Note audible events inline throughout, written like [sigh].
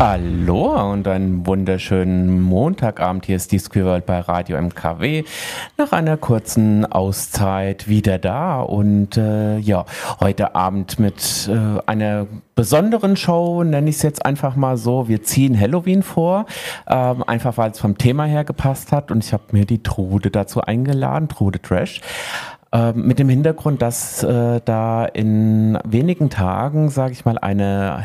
Hallo und einen wunderschönen Montagabend. Hier ist die Squirrel bei Radio MKW. Nach einer kurzen Auszeit wieder da und äh, ja, heute Abend mit äh, einer besonderen Show, nenne ich es jetzt einfach mal so. Wir ziehen Halloween vor, ähm, einfach weil es vom Thema her gepasst hat und ich habe mir die Trude dazu eingeladen, Trude Trash. Ähm, mit dem Hintergrund, dass äh, da in wenigen Tagen, sage ich mal, eine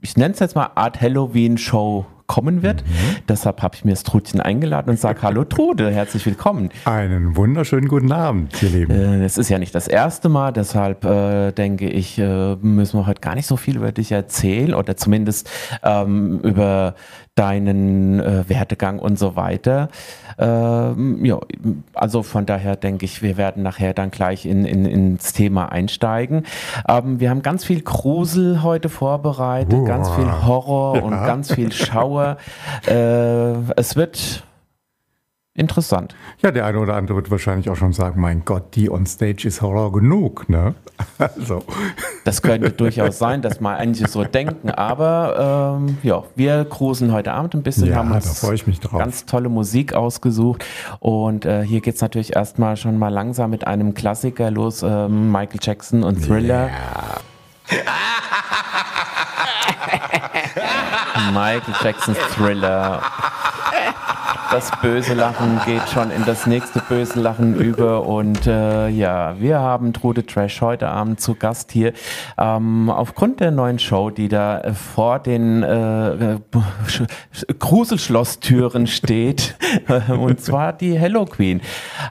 ich nenne es jetzt mal Art Halloween-Show kommen wird. Mhm. Deshalb habe ich mir das Trudchen eingeladen und sage Hallo Trude, herzlich willkommen. Einen wunderschönen guten Abend, ihr Lieben. Äh, es ist ja nicht das erste Mal, deshalb äh, denke ich, äh, müssen wir heute gar nicht so viel über dich erzählen oder zumindest ähm, über deinen äh, Werdegang und so weiter. Ähm, ja, also von daher denke ich, wir werden nachher dann gleich in, in, ins Thema einsteigen. Ähm, wir haben ganz viel Grusel heute vorbereitet, Uah. ganz viel Horror ja. und [laughs] ganz viel Schauer. Äh, es wird interessant. Ja, der eine oder andere wird wahrscheinlich auch schon sagen, mein Gott, die on Stage ist Horror genug, ne? [laughs] Also. Das könnte durchaus sein, dass mal einige so denken, aber ähm, ja, wir gruseln heute Abend ein bisschen, ja, haben uns da freue ich mich drauf. ganz tolle Musik ausgesucht und äh, hier geht es natürlich erstmal schon mal langsam mit einem Klassiker los, ähm, Michael Jackson und Thriller. Yeah. [laughs] Michael Jacksons Thriller das böse Lachen geht schon in das nächste böse Lachen über. Und äh, ja, wir haben Trude Trash heute Abend zu Gast hier. Ähm, aufgrund der neuen Show, die da äh, vor den äh, Gruselschlosstüren steht, [laughs] und zwar die Hello Queen.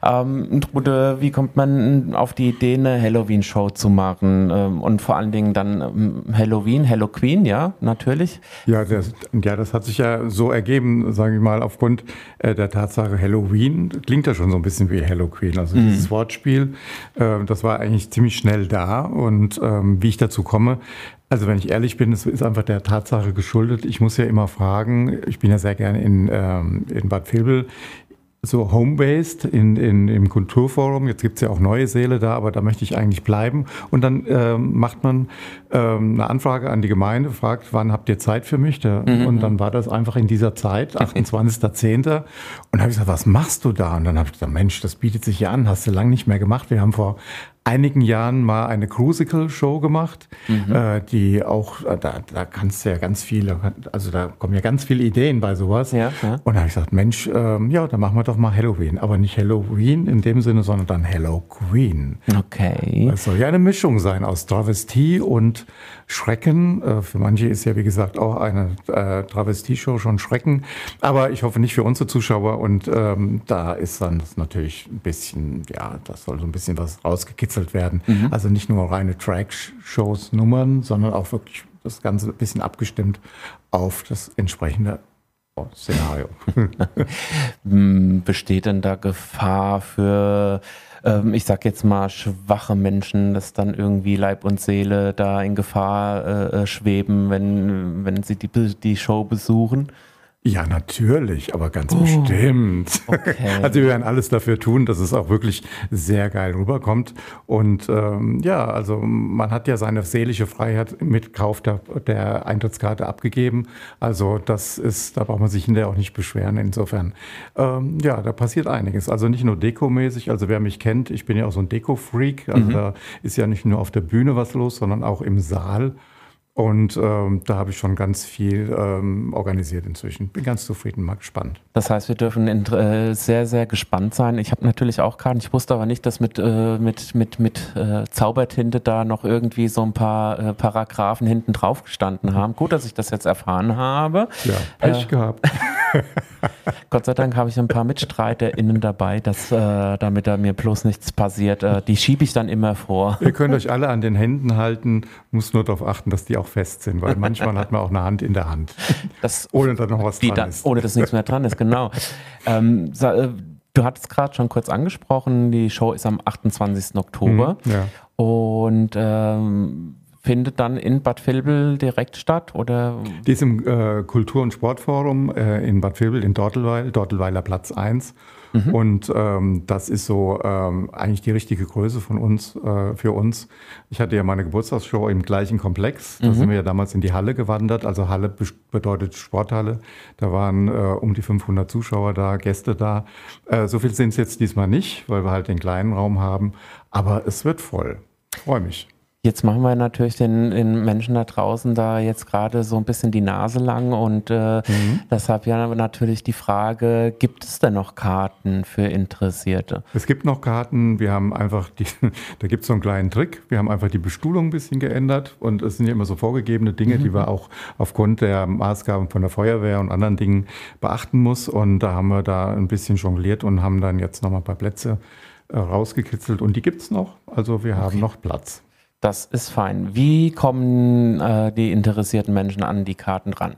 Ähm, Trude, wie kommt man auf die Idee, eine Halloween-Show zu machen? Ähm, und vor allen Dingen dann ähm, Halloween, Hello Queen, ja, natürlich. Ja das, ja, das hat sich ja so ergeben, sage ich mal, aufgrund der Tatsache Halloween klingt ja schon so ein bisschen wie Hello Queen. Also mhm. dieses Wortspiel, äh, das war eigentlich ziemlich schnell da. Und ähm, wie ich dazu komme, also wenn ich ehrlich bin, es ist einfach der Tatsache geschuldet. Ich muss ja immer fragen, ich bin ja sehr gerne in, ähm, in Bad Vilbel so home-based in, in, im Kulturforum. Jetzt gibt es ja auch neue Säle da, aber da möchte ich eigentlich bleiben. Und dann ähm, macht man ähm, eine Anfrage an die Gemeinde, fragt, wann habt ihr Zeit für mich? Da, mhm. Und dann war das einfach in dieser Zeit, [laughs] 28.10. und habe ich gesagt, was machst du da? Und dann habe ich gesagt, Mensch, das bietet sich ja an, hast du lange nicht mehr gemacht. Wir haben vor einigen Jahren mal eine Crucicle-Show gemacht, mhm. äh, die auch, äh, da, da kannst du ja ganz viele, also da kommen ja ganz viele Ideen bei sowas. Ja, ja. Und da habe ich gesagt, Mensch, ähm, ja, dann machen wir doch mal Halloween. Aber nicht Halloween in dem Sinne, sondern dann Hello Queen. Okay. Das soll ja eine Mischung sein aus Travestie und Schrecken. Äh, für manche ist ja, wie gesagt, auch eine äh, Travestie-Show schon Schrecken. Aber ich hoffe nicht für unsere Zuschauer. Und ähm, da ist dann natürlich ein bisschen, ja, das soll so ein bisschen was rausgekitzelt werden. Mhm. Also nicht nur reine Track-Shows, Nummern, sondern auch wirklich das Ganze ein bisschen abgestimmt auf das entsprechende Szenario. [laughs] Besteht denn da Gefahr für ähm, ich sag jetzt mal, schwache Menschen, dass dann irgendwie Leib und Seele da in Gefahr äh, äh schweben, wenn, wenn sie die, die Show besuchen? Ja, natürlich, aber ganz oh, bestimmt. Okay. [laughs] Also wir werden alles dafür tun, dass es auch wirklich sehr geil rüberkommt. Und ähm, ja, also man hat ja seine seelische Freiheit mit Kauf der, der Eintrittskarte abgegeben. Also das ist, da braucht man sich hinterher auch nicht beschweren. Insofern, ähm, ja, da passiert einiges. Also nicht nur dekomäßig, also wer mich kennt, ich bin ja auch so ein Deko-Freak. Also mhm. da ist ja nicht nur auf der Bühne was los, sondern auch im Saal. Und ähm, da habe ich schon ganz viel ähm, organisiert inzwischen. Bin ganz zufrieden, mal gespannt. Das heißt, wir dürfen äh, sehr, sehr gespannt sein. Ich habe natürlich auch Karten. Ich wusste aber nicht, dass mit, äh, mit, mit, mit äh, Zaubertinte da noch irgendwie so ein paar äh, Paragraphen hinten drauf gestanden haben. Gut, dass ich das jetzt erfahren habe. Ja, Pech äh, gehabt. [laughs] Gott sei Dank habe ich ein paar MitstreiterInnen dabei, dass, äh, damit da mir bloß nichts passiert. die schiebe ich dann immer vor. Ihr könnt euch alle an den Händen halten, muss nur darauf achten, dass die auch fest sind, weil manchmal hat man auch eine Hand in der Hand. [laughs] Das, ohne dass noch was dran da, ist. Ohne dass nichts mehr dran ist, genau. ähm, äh, du hattest gerade schon kurz angesprochen, die Show ist am 28. Oktober. Mhm, ja. Und ähm, findet dann in Bad Vilbel direkt statt? Oder? Die ist im äh, Kultur- und Sportforum äh, in Bad Vilbel in Dortelweil, Dortelweiler Platz 1. Mhm. Und ähm, das ist so ähm, eigentlich die richtige Größe von uns, äh, für uns. Ich hatte ja meine Geburtstagsshow im gleichen Komplex. Da mhm. sind wir ja damals in die Halle gewandert. Also Halle bedeutet Sporthalle. Da waren äh, um die 500 Zuschauer da, Gäste da. Äh, so viel sind es jetzt diesmal nicht, weil wir halt den kleinen Raum haben. Aber es wird voll. Freue mich. Jetzt machen wir natürlich den, den, Menschen da draußen da jetzt gerade so ein bisschen die Nase lang und äh, mhm. deshalb ja natürlich die Frage, gibt es denn noch Karten für Interessierte? Es gibt noch Karten, wir haben einfach, die, [laughs] da gibt es so einen kleinen Trick, wir haben einfach die Bestuhlung ein bisschen geändert und es sind ja immer so vorgegebene Dinge, mhm. die wir auch aufgrund der Maßgaben von der Feuerwehr und anderen Dingen beachten muss und da haben wir da ein bisschen jongliert und haben dann jetzt nochmal ein paar Plätze äh, rausgekitzelt und die gibt es noch, also wir okay. haben noch Platz. Das ist fein. Wie kommen äh, die interessierten Menschen an die Karten ran?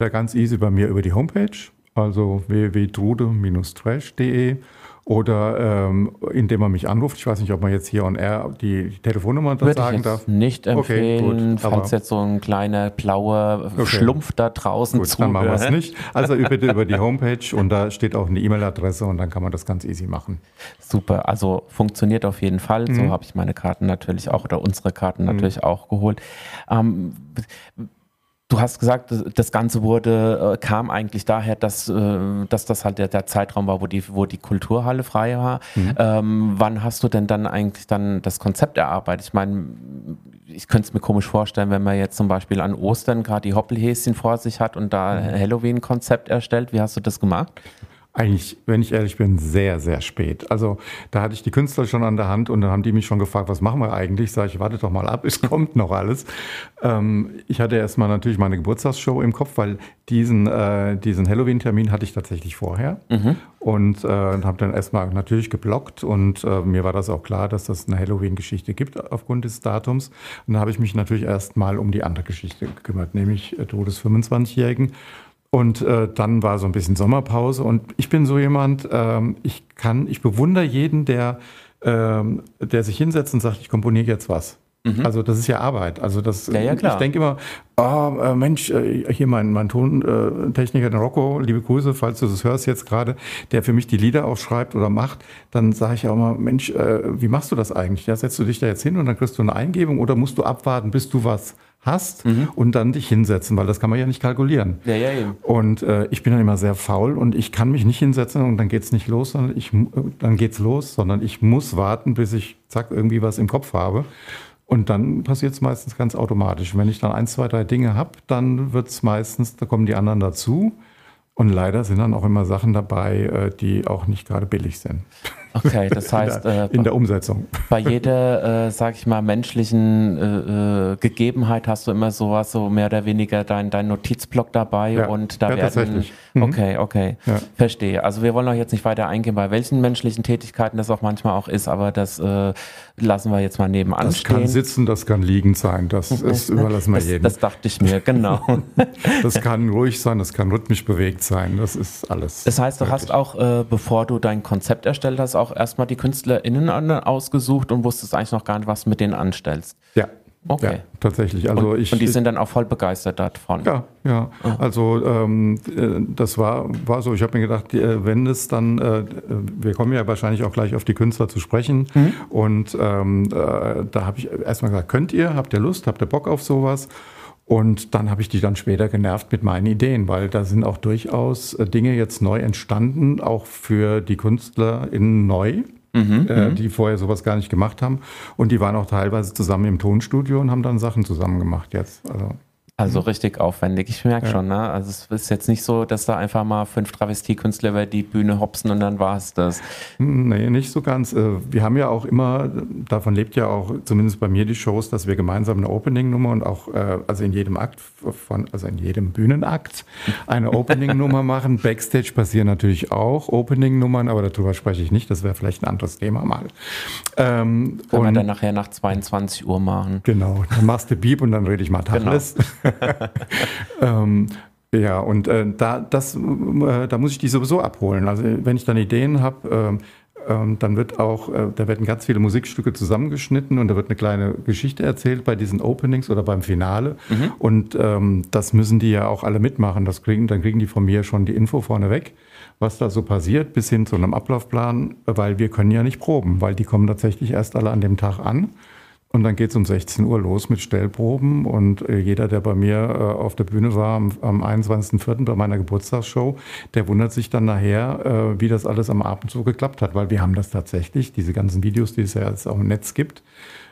Ja, ganz easy bei mir über die Homepage, also www.trude-trash.de oder ähm, indem man mich anruft. Ich weiß nicht, ob man jetzt hier on air die Telefonnummer da sagen ich darf. Nicht empfehlen, okay, falls jetzt so ein kleiner blauer okay. Schlumpf da draußen gut, zuhört. Dann machen wir es nicht. Also bitte über die Homepage und da steht auch eine E-Mail-Adresse und dann kann man das ganz easy machen. Super, also funktioniert auf jeden Fall. Mhm. So habe ich meine Karten natürlich auch oder unsere Karten mhm. natürlich auch geholt. Ähm, Du hast gesagt, das Ganze wurde, äh, kam eigentlich daher, dass, äh, dass das halt der, der Zeitraum war, wo die, wo die Kulturhalle frei war. Mhm. Ähm, wann hast du denn dann eigentlich dann das Konzept erarbeitet? Ich meine, ich könnte es mir komisch vorstellen, wenn man jetzt zum Beispiel an Ostern gerade die Hoppelhäschen vor sich hat und da mhm. Halloween-Konzept erstellt. Wie hast du das gemacht? Eigentlich, wenn ich ehrlich bin, sehr, sehr spät. Also da hatte ich die Künstler schon an der Hand und dann haben die mich schon gefragt, was machen wir eigentlich? Sag ich, warte doch mal ab, [laughs] es kommt noch alles. Ähm, ich hatte erstmal natürlich meine Geburtstagsshow im Kopf, weil diesen, äh, diesen Halloween-Termin hatte ich tatsächlich vorher mhm. und äh, habe dann erstmal natürlich geblockt und äh, mir war das auch klar, dass das eine Halloween-Geschichte gibt aufgrund des Datums. Und dann habe ich mich natürlich erstmal um die andere Geschichte gekümmert, nämlich äh, Tod des 25-Jährigen. Und äh, dann war so ein bisschen Sommerpause. Und ich bin so jemand, ähm, ich kann, ich bewundere jeden, der, ähm, der sich hinsetzt und sagt, ich komponiere jetzt was. Mhm. Also das ist ja Arbeit. Also das, ja, ja, klar. ich denke immer, oh, äh, Mensch, äh, hier mein, mein Tontechniker, der Rocco, liebe Grüße, falls du das hörst jetzt gerade, der für mich die Lieder auch schreibt oder macht, dann sage ich auch immer, Mensch, äh, wie machst du das eigentlich? Ja, setzt du dich da jetzt hin und dann kriegst du eine Eingebung oder musst du abwarten, bis du was hast mhm. und dann dich hinsetzen, weil das kann man ja nicht kalkulieren. Ja, ja, eben. Und äh, ich bin dann immer sehr faul und ich kann mich nicht hinsetzen und dann geht's nicht los, sondern ich, dann geht's los, sondern ich muss warten, bis ich zack irgendwie was im Kopf habe. Und dann passiert es meistens ganz automatisch. wenn ich dann ein, zwei, drei Dinge habe, dann wird es meistens, da kommen die anderen dazu. Und leider sind dann auch immer Sachen dabei, äh, die auch nicht gerade billig sind. Okay, das heißt. [laughs] in, der, äh, in der Umsetzung. Bei jeder, äh, sag ich mal, menschlichen äh, äh, Gegebenheit hast du immer sowas, so mehr oder weniger dein, dein Notizblock dabei ja, und da ja, werden. Mhm. Okay, okay. Ja. Verstehe. Also wir wollen auch jetzt nicht weiter eingehen, bei welchen menschlichen Tätigkeiten das auch manchmal auch ist, aber das äh, lassen wir jetzt mal nebenan das stehen. Das kann sitzen, das kann liegend sein, das, das überlassen wir das, jedem. Das dachte ich mir, genau. [laughs] das kann ruhig sein, das kann rhythmisch bewegt sein, das ist alles. Das heißt, du wirklich. hast auch, äh, bevor du dein Konzept erstellt hast, auch erstmal die KünstlerInnen ausgesucht und wusstest eigentlich noch gar nicht, was du mit denen anstellst. Ja, Okay. Ja, tatsächlich. Also und, ich, und die sind dann auch voll begeistert davon. Ja, ja. Oh. Also ähm, äh, das war, war so. Ich habe mir gedacht, äh, wenn es dann, äh, wir kommen ja wahrscheinlich auch gleich auf die Künstler zu sprechen. Mhm. Und ähm, äh, da habe ich erstmal gesagt, könnt ihr, habt ihr Lust, habt ihr Bock auf sowas? Und dann habe ich die dann später genervt mit meinen Ideen, weil da sind auch durchaus äh, Dinge jetzt neu entstanden, auch für die KünstlerInnen neu mhm, äh, mhm. die vorher sowas gar nicht gemacht haben. Und die waren auch teilweise zusammen im Tonstudio und haben dann Sachen zusammen gemacht jetzt. Also also mhm. richtig aufwendig, ich merke ja. schon. Ne? Also es ist jetzt nicht so, dass da einfach mal fünf Travestiekünstler über die Bühne hopsen und dann war es das. Nee, nicht so ganz. Äh, wir haben ja auch immer, davon lebt ja auch zumindest bei mir die Shows, dass wir gemeinsam eine Opening-Nummer und auch, äh, also in jedem Akt von, also in jedem Bühnenakt eine [laughs] Opening-Nummer machen. Backstage passieren natürlich auch Opening-Nummern, aber darüber spreche ich nicht. Das wäre vielleicht ein anderes Thema mal. Ähm, Können wir dann nachher nach 22 Uhr machen. Genau, dann machst du Beep und dann rede ich mal Tacheles. Genau. [laughs] ähm, ja, und äh, da, das, äh, da muss ich die sowieso abholen. Also wenn ich dann Ideen habe, äh, ähm, dann wird auch, äh, da werden ganz viele Musikstücke zusammengeschnitten und da wird eine kleine Geschichte erzählt bei diesen Openings oder beim Finale. Mhm. Und ähm, das müssen die ja auch alle mitmachen. Das kriegen, dann kriegen die von mir schon die Info vorneweg, was da so passiert, bis hin zu einem Ablaufplan, weil wir können ja nicht proben, weil die kommen tatsächlich erst alle an dem Tag an. Und dann geht es um 16 Uhr los mit Stellproben. Und äh, jeder, der bei mir äh, auf der Bühne war am, am 21.04. bei meiner Geburtstagsshow, der wundert sich dann nachher, äh, wie das alles am Abend so geklappt hat. Weil wir haben das tatsächlich, diese ganzen Videos, die es ja jetzt auch im Netz gibt,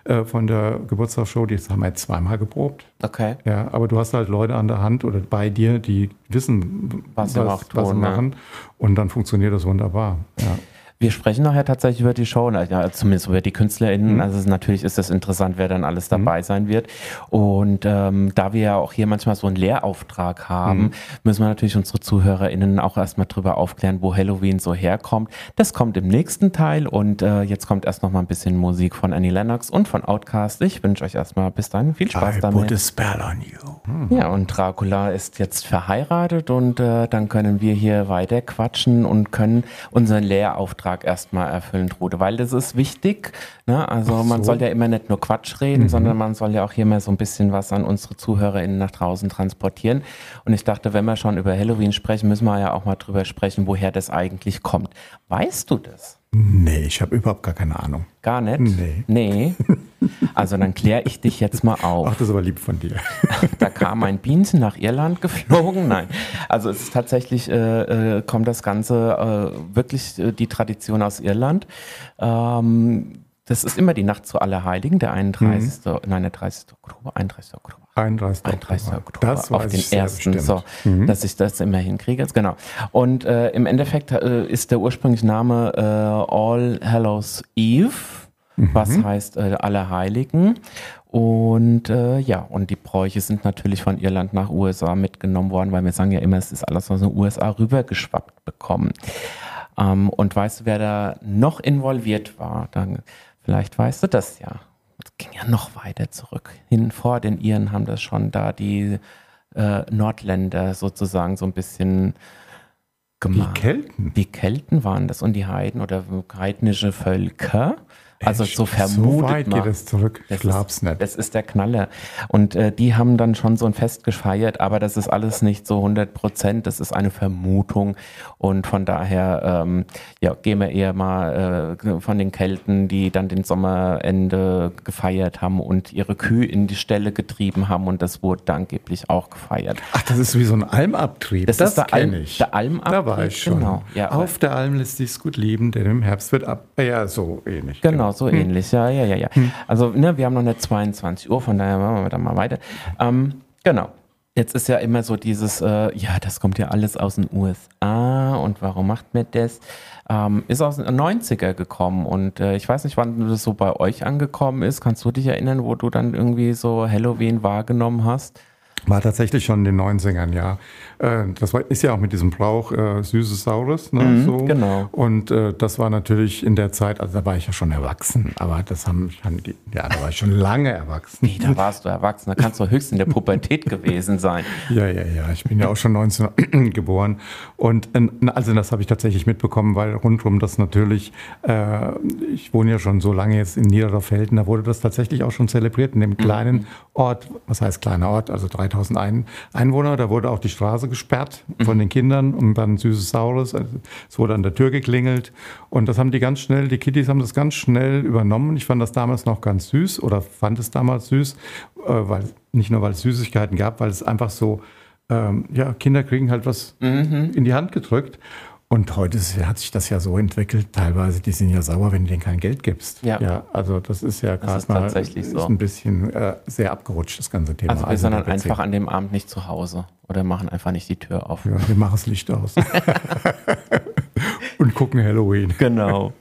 äh, von der Geburtstagsshow, die haben wir jetzt zweimal geprobt. Okay. Ja, aber du hast halt Leute an der Hand oder bei dir, die wissen, was, was, was, sie machen. Und dann funktioniert das wunderbar. Ja. Wir sprechen nachher tatsächlich über die Show, ja, zumindest über die KünstlerInnen. Mhm. Also natürlich ist es interessant, wer dann alles dabei mhm. sein wird. Und ähm, da wir ja auch hier manchmal so einen Lehrauftrag haben, mhm. müssen wir natürlich unsere ZuhörerInnen auch erstmal drüber aufklären, wo Halloween so herkommt. Das kommt im nächsten Teil und äh, jetzt kommt erst noch mal ein bisschen Musik von Annie Lennox und von Outcast. Ich wünsche euch erstmal bis dahin viel Spaß I damit. Put a spell on you. Ja, und Dracula ist jetzt verheiratet und äh, dann können wir hier weiter quatschen und können unseren Lehrauftrag Auftrag erstmal erfüllen, Trude, weil das ist wichtig. Ne? Also so. man soll ja immer nicht nur Quatsch reden, mhm. sondern man soll ja auch hier mal so ein bisschen was an unsere ZuhörerInnen nach draußen transportieren. Und ich dachte, wenn wir schon über Halloween sprechen, müssen wir ja auch mal drüber sprechen, woher das eigentlich kommt. Weißt du das? Nee, ich habe überhaupt gar keine Ahnung. Gar nicht? Nee. Nee. Also dann kläre ich dich jetzt mal auf. Ach, das ist aber lieb von dir. [laughs] Da kam ein Bienchen nach Irland geflogen. Nein. Also es ist tatsächlich, äh, äh, kommt das Ganze äh, wirklich äh, die Tradition aus Irland. Ähm, das ist immer die Nacht zu Allerheiligen, der 31. Mhm. Nein, der 30. Oktober, 31. Oktober. 31. 31. Oktober. Das auf den ersten, so, mhm. dass ich das immer hinkriege. Genau. Und äh, im Endeffekt äh, ist der ursprüngliche Name äh, All Hallows Eve, mhm. was heißt äh, Allerheiligen. Und äh, ja, und die Bräuche sind natürlich von Irland nach USA mitgenommen worden, weil wir sagen ja immer, es ist alles aus den USA rübergeschwappt bekommen. Ähm, und weißt du, wer da noch involviert war? Dann, vielleicht weißt du das ja ging ja noch weiter zurück. Hin vor den Iren haben das schon da die äh, Nordländer sozusagen so ein bisschen gemacht. Die Kelten? Die Kelten waren das und die Heiden oder heidnische Völker. Also so vermutet so weit man. geht es zurück. Ich glaub's nicht. Das ist der Knaller. Und äh, die haben dann schon so ein Fest gefeiert, aber das ist alles nicht so 100 Prozent. Das ist eine Vermutung. Und von daher, ähm, ja, gehen wir eher mal äh, von den Kelten, die dann den Sommerende gefeiert haben und ihre Kühe in die Ställe getrieben haben. Und das wurde angeblich auch gefeiert. Ach, das ist wie so ein Almabtrieb. Das, das ist der, Alm, ich. der Almabtrieb. Da war ich schon. Genau. Ja, Auf der Alm lässt sich's gut leben, denn im Herbst wird ab. Ja, so ähnlich. Genau. Genau, so hm. ähnlich. Ja, ja, ja, ja. Hm. Also, ne, wir haben noch nicht 22 Uhr, von daher machen wir dann mal weiter. Ähm, genau. Jetzt ist ja immer so dieses, äh, ja, das kommt ja alles aus den USA und warum macht man das? Ähm, ist aus den 90er gekommen und äh, ich weiß nicht, wann das so bei euch angekommen ist. Kannst du dich erinnern, wo du dann irgendwie so Halloween wahrgenommen hast? War tatsächlich schon in den 90ern, ja. Äh, das ist ja auch mit diesem Brauch äh, Süßes Saures. Ne, mhm, so. Genau. Und äh, das war natürlich in der Zeit, also da war ich ja schon erwachsen, aber das haben, haben die, ja, da war ich schon lange erwachsen. Wie, da warst du erwachsen? Da kannst du höchstens in der Pubertät gewesen sein. [laughs] Ja, ja, ja. Ich bin ja auch schon 19 [clears throat] geboren. Und äh, also das habe ich tatsächlich mitbekommen, weil rundum das natürlich, äh, ich wohne ja schon so lange jetzt in Niedererfelden, da wurde das tatsächlich auch schon zelebriert in dem kleinen mhm. Ort, was heißt kleiner Ort, also 3000 Ein Einwohner, da wurde auch die Straße gesperrt von den Kindern und dann Süßes Saures. Also es wurde an der Tür geklingelt und das haben die ganz schnell, die Kitties haben das ganz schnell übernommen. Ich fand das damals noch ganz süß oder fand es damals süß, äh, weil nicht nur weil es Süßigkeiten gab, weil es einfach so, ähm, ja, Kinder kriegen halt was mhm. in die Hand gedrückt. Und heute hat sich das ja so entwickelt, teilweise, die sind ja sauer, wenn du denen kein Geld gibst. Ja. ja also das ist ja gerade mal tatsächlich ist so. ein bisschen äh, sehr abgerutscht, das ganze Thema. Also wir sind dann einfach an dem Abend nicht zu Hause oder machen einfach nicht die Tür auf. Ja, wir machen das Licht aus. [laughs] [laughs] Und gucken Halloween. Genau.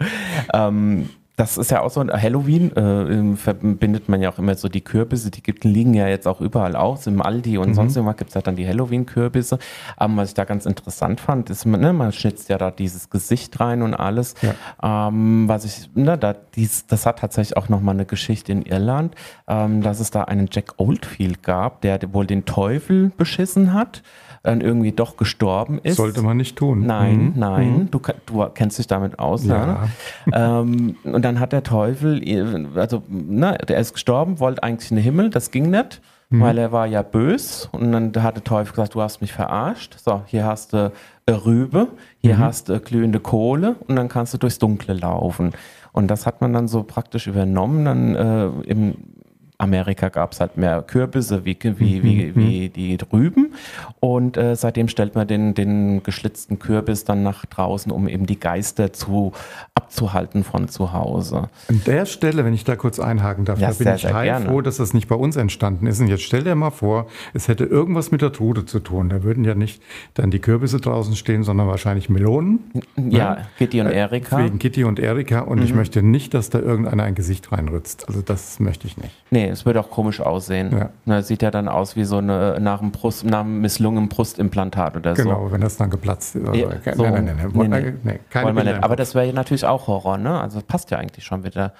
ähm, das ist ja auch so, Halloween äh, verbindet man ja auch immer so die Kürbisse, die gibt, liegen ja jetzt auch überall aus, im Aldi und mhm. sonst immer gibt es ja dann die Halloween-Kürbisse. Aber was ich da ganz interessant fand, ist, ne, man schnitzt ja da dieses Gesicht rein und alles. Ja. Ähm, was ich, ne, da, dies, das hat tatsächlich auch nochmal eine Geschichte in Irland, ähm, dass es da einen Jack Oldfield gab, der wohl den Teufel beschissen hat dann irgendwie doch gestorben ist. Sollte man nicht tun. Nein, mhm. nein, mhm. Du, du, kennst dich damit aus. Ja. ja. ähm, und dann hat der Teufel, also ne, der ist gestorben, wollte eigentlich in den Himmel, das ging nicht, mhm. weil er war ja bös. Und dann hat der Teufel gesagt, du hast mich verarscht. So, hier hast du Rübe, hier mhm. hast du glühende Kohle und dann kannst du durchs Dunkle laufen. Und das hat man dann so praktisch übernommen, dann äh, im Amerika gab es halt mehr Kürbisse wie, wie, wie, mhm. wie die Rüben. Und äh, seitdem stellt man den, den geschlitzten Kürbis dann nach draußen, um eben die Geister zu, abzuhalten von zu Hause. An der Stelle, wenn ich da kurz einhaken darf, ja, da bin sehr, ich heilfroh, dass das nicht bei uns entstanden ist. Und jetzt stell dir mal vor, es hätte irgendwas mit der Trude zu tun. Da würden ja nicht dann die Kürbisse draußen stehen, sondern wahrscheinlich Melonen. Ja, ne? Kitty und äh, Erika. Wegen Kitty und Erika. Und mhm. ich möchte nicht, dass da irgendeiner ein Gesicht reinritzt. Also das möchte ich nicht. Nee, es würde auch komisch aussehen. Ja. Na, sieht ja dann aus wie so eine nach einem, Brust, nach einem misslungenen Brustimplantat oder genau, so. Genau, wenn das dann geplatzt ist. Ja, so. Nein, nein, nein, nein, nee, nee. keine Wollen nicht. Aber das wäre ja natürlich auch Horror, ne? Also passt ja eigentlich schon wieder.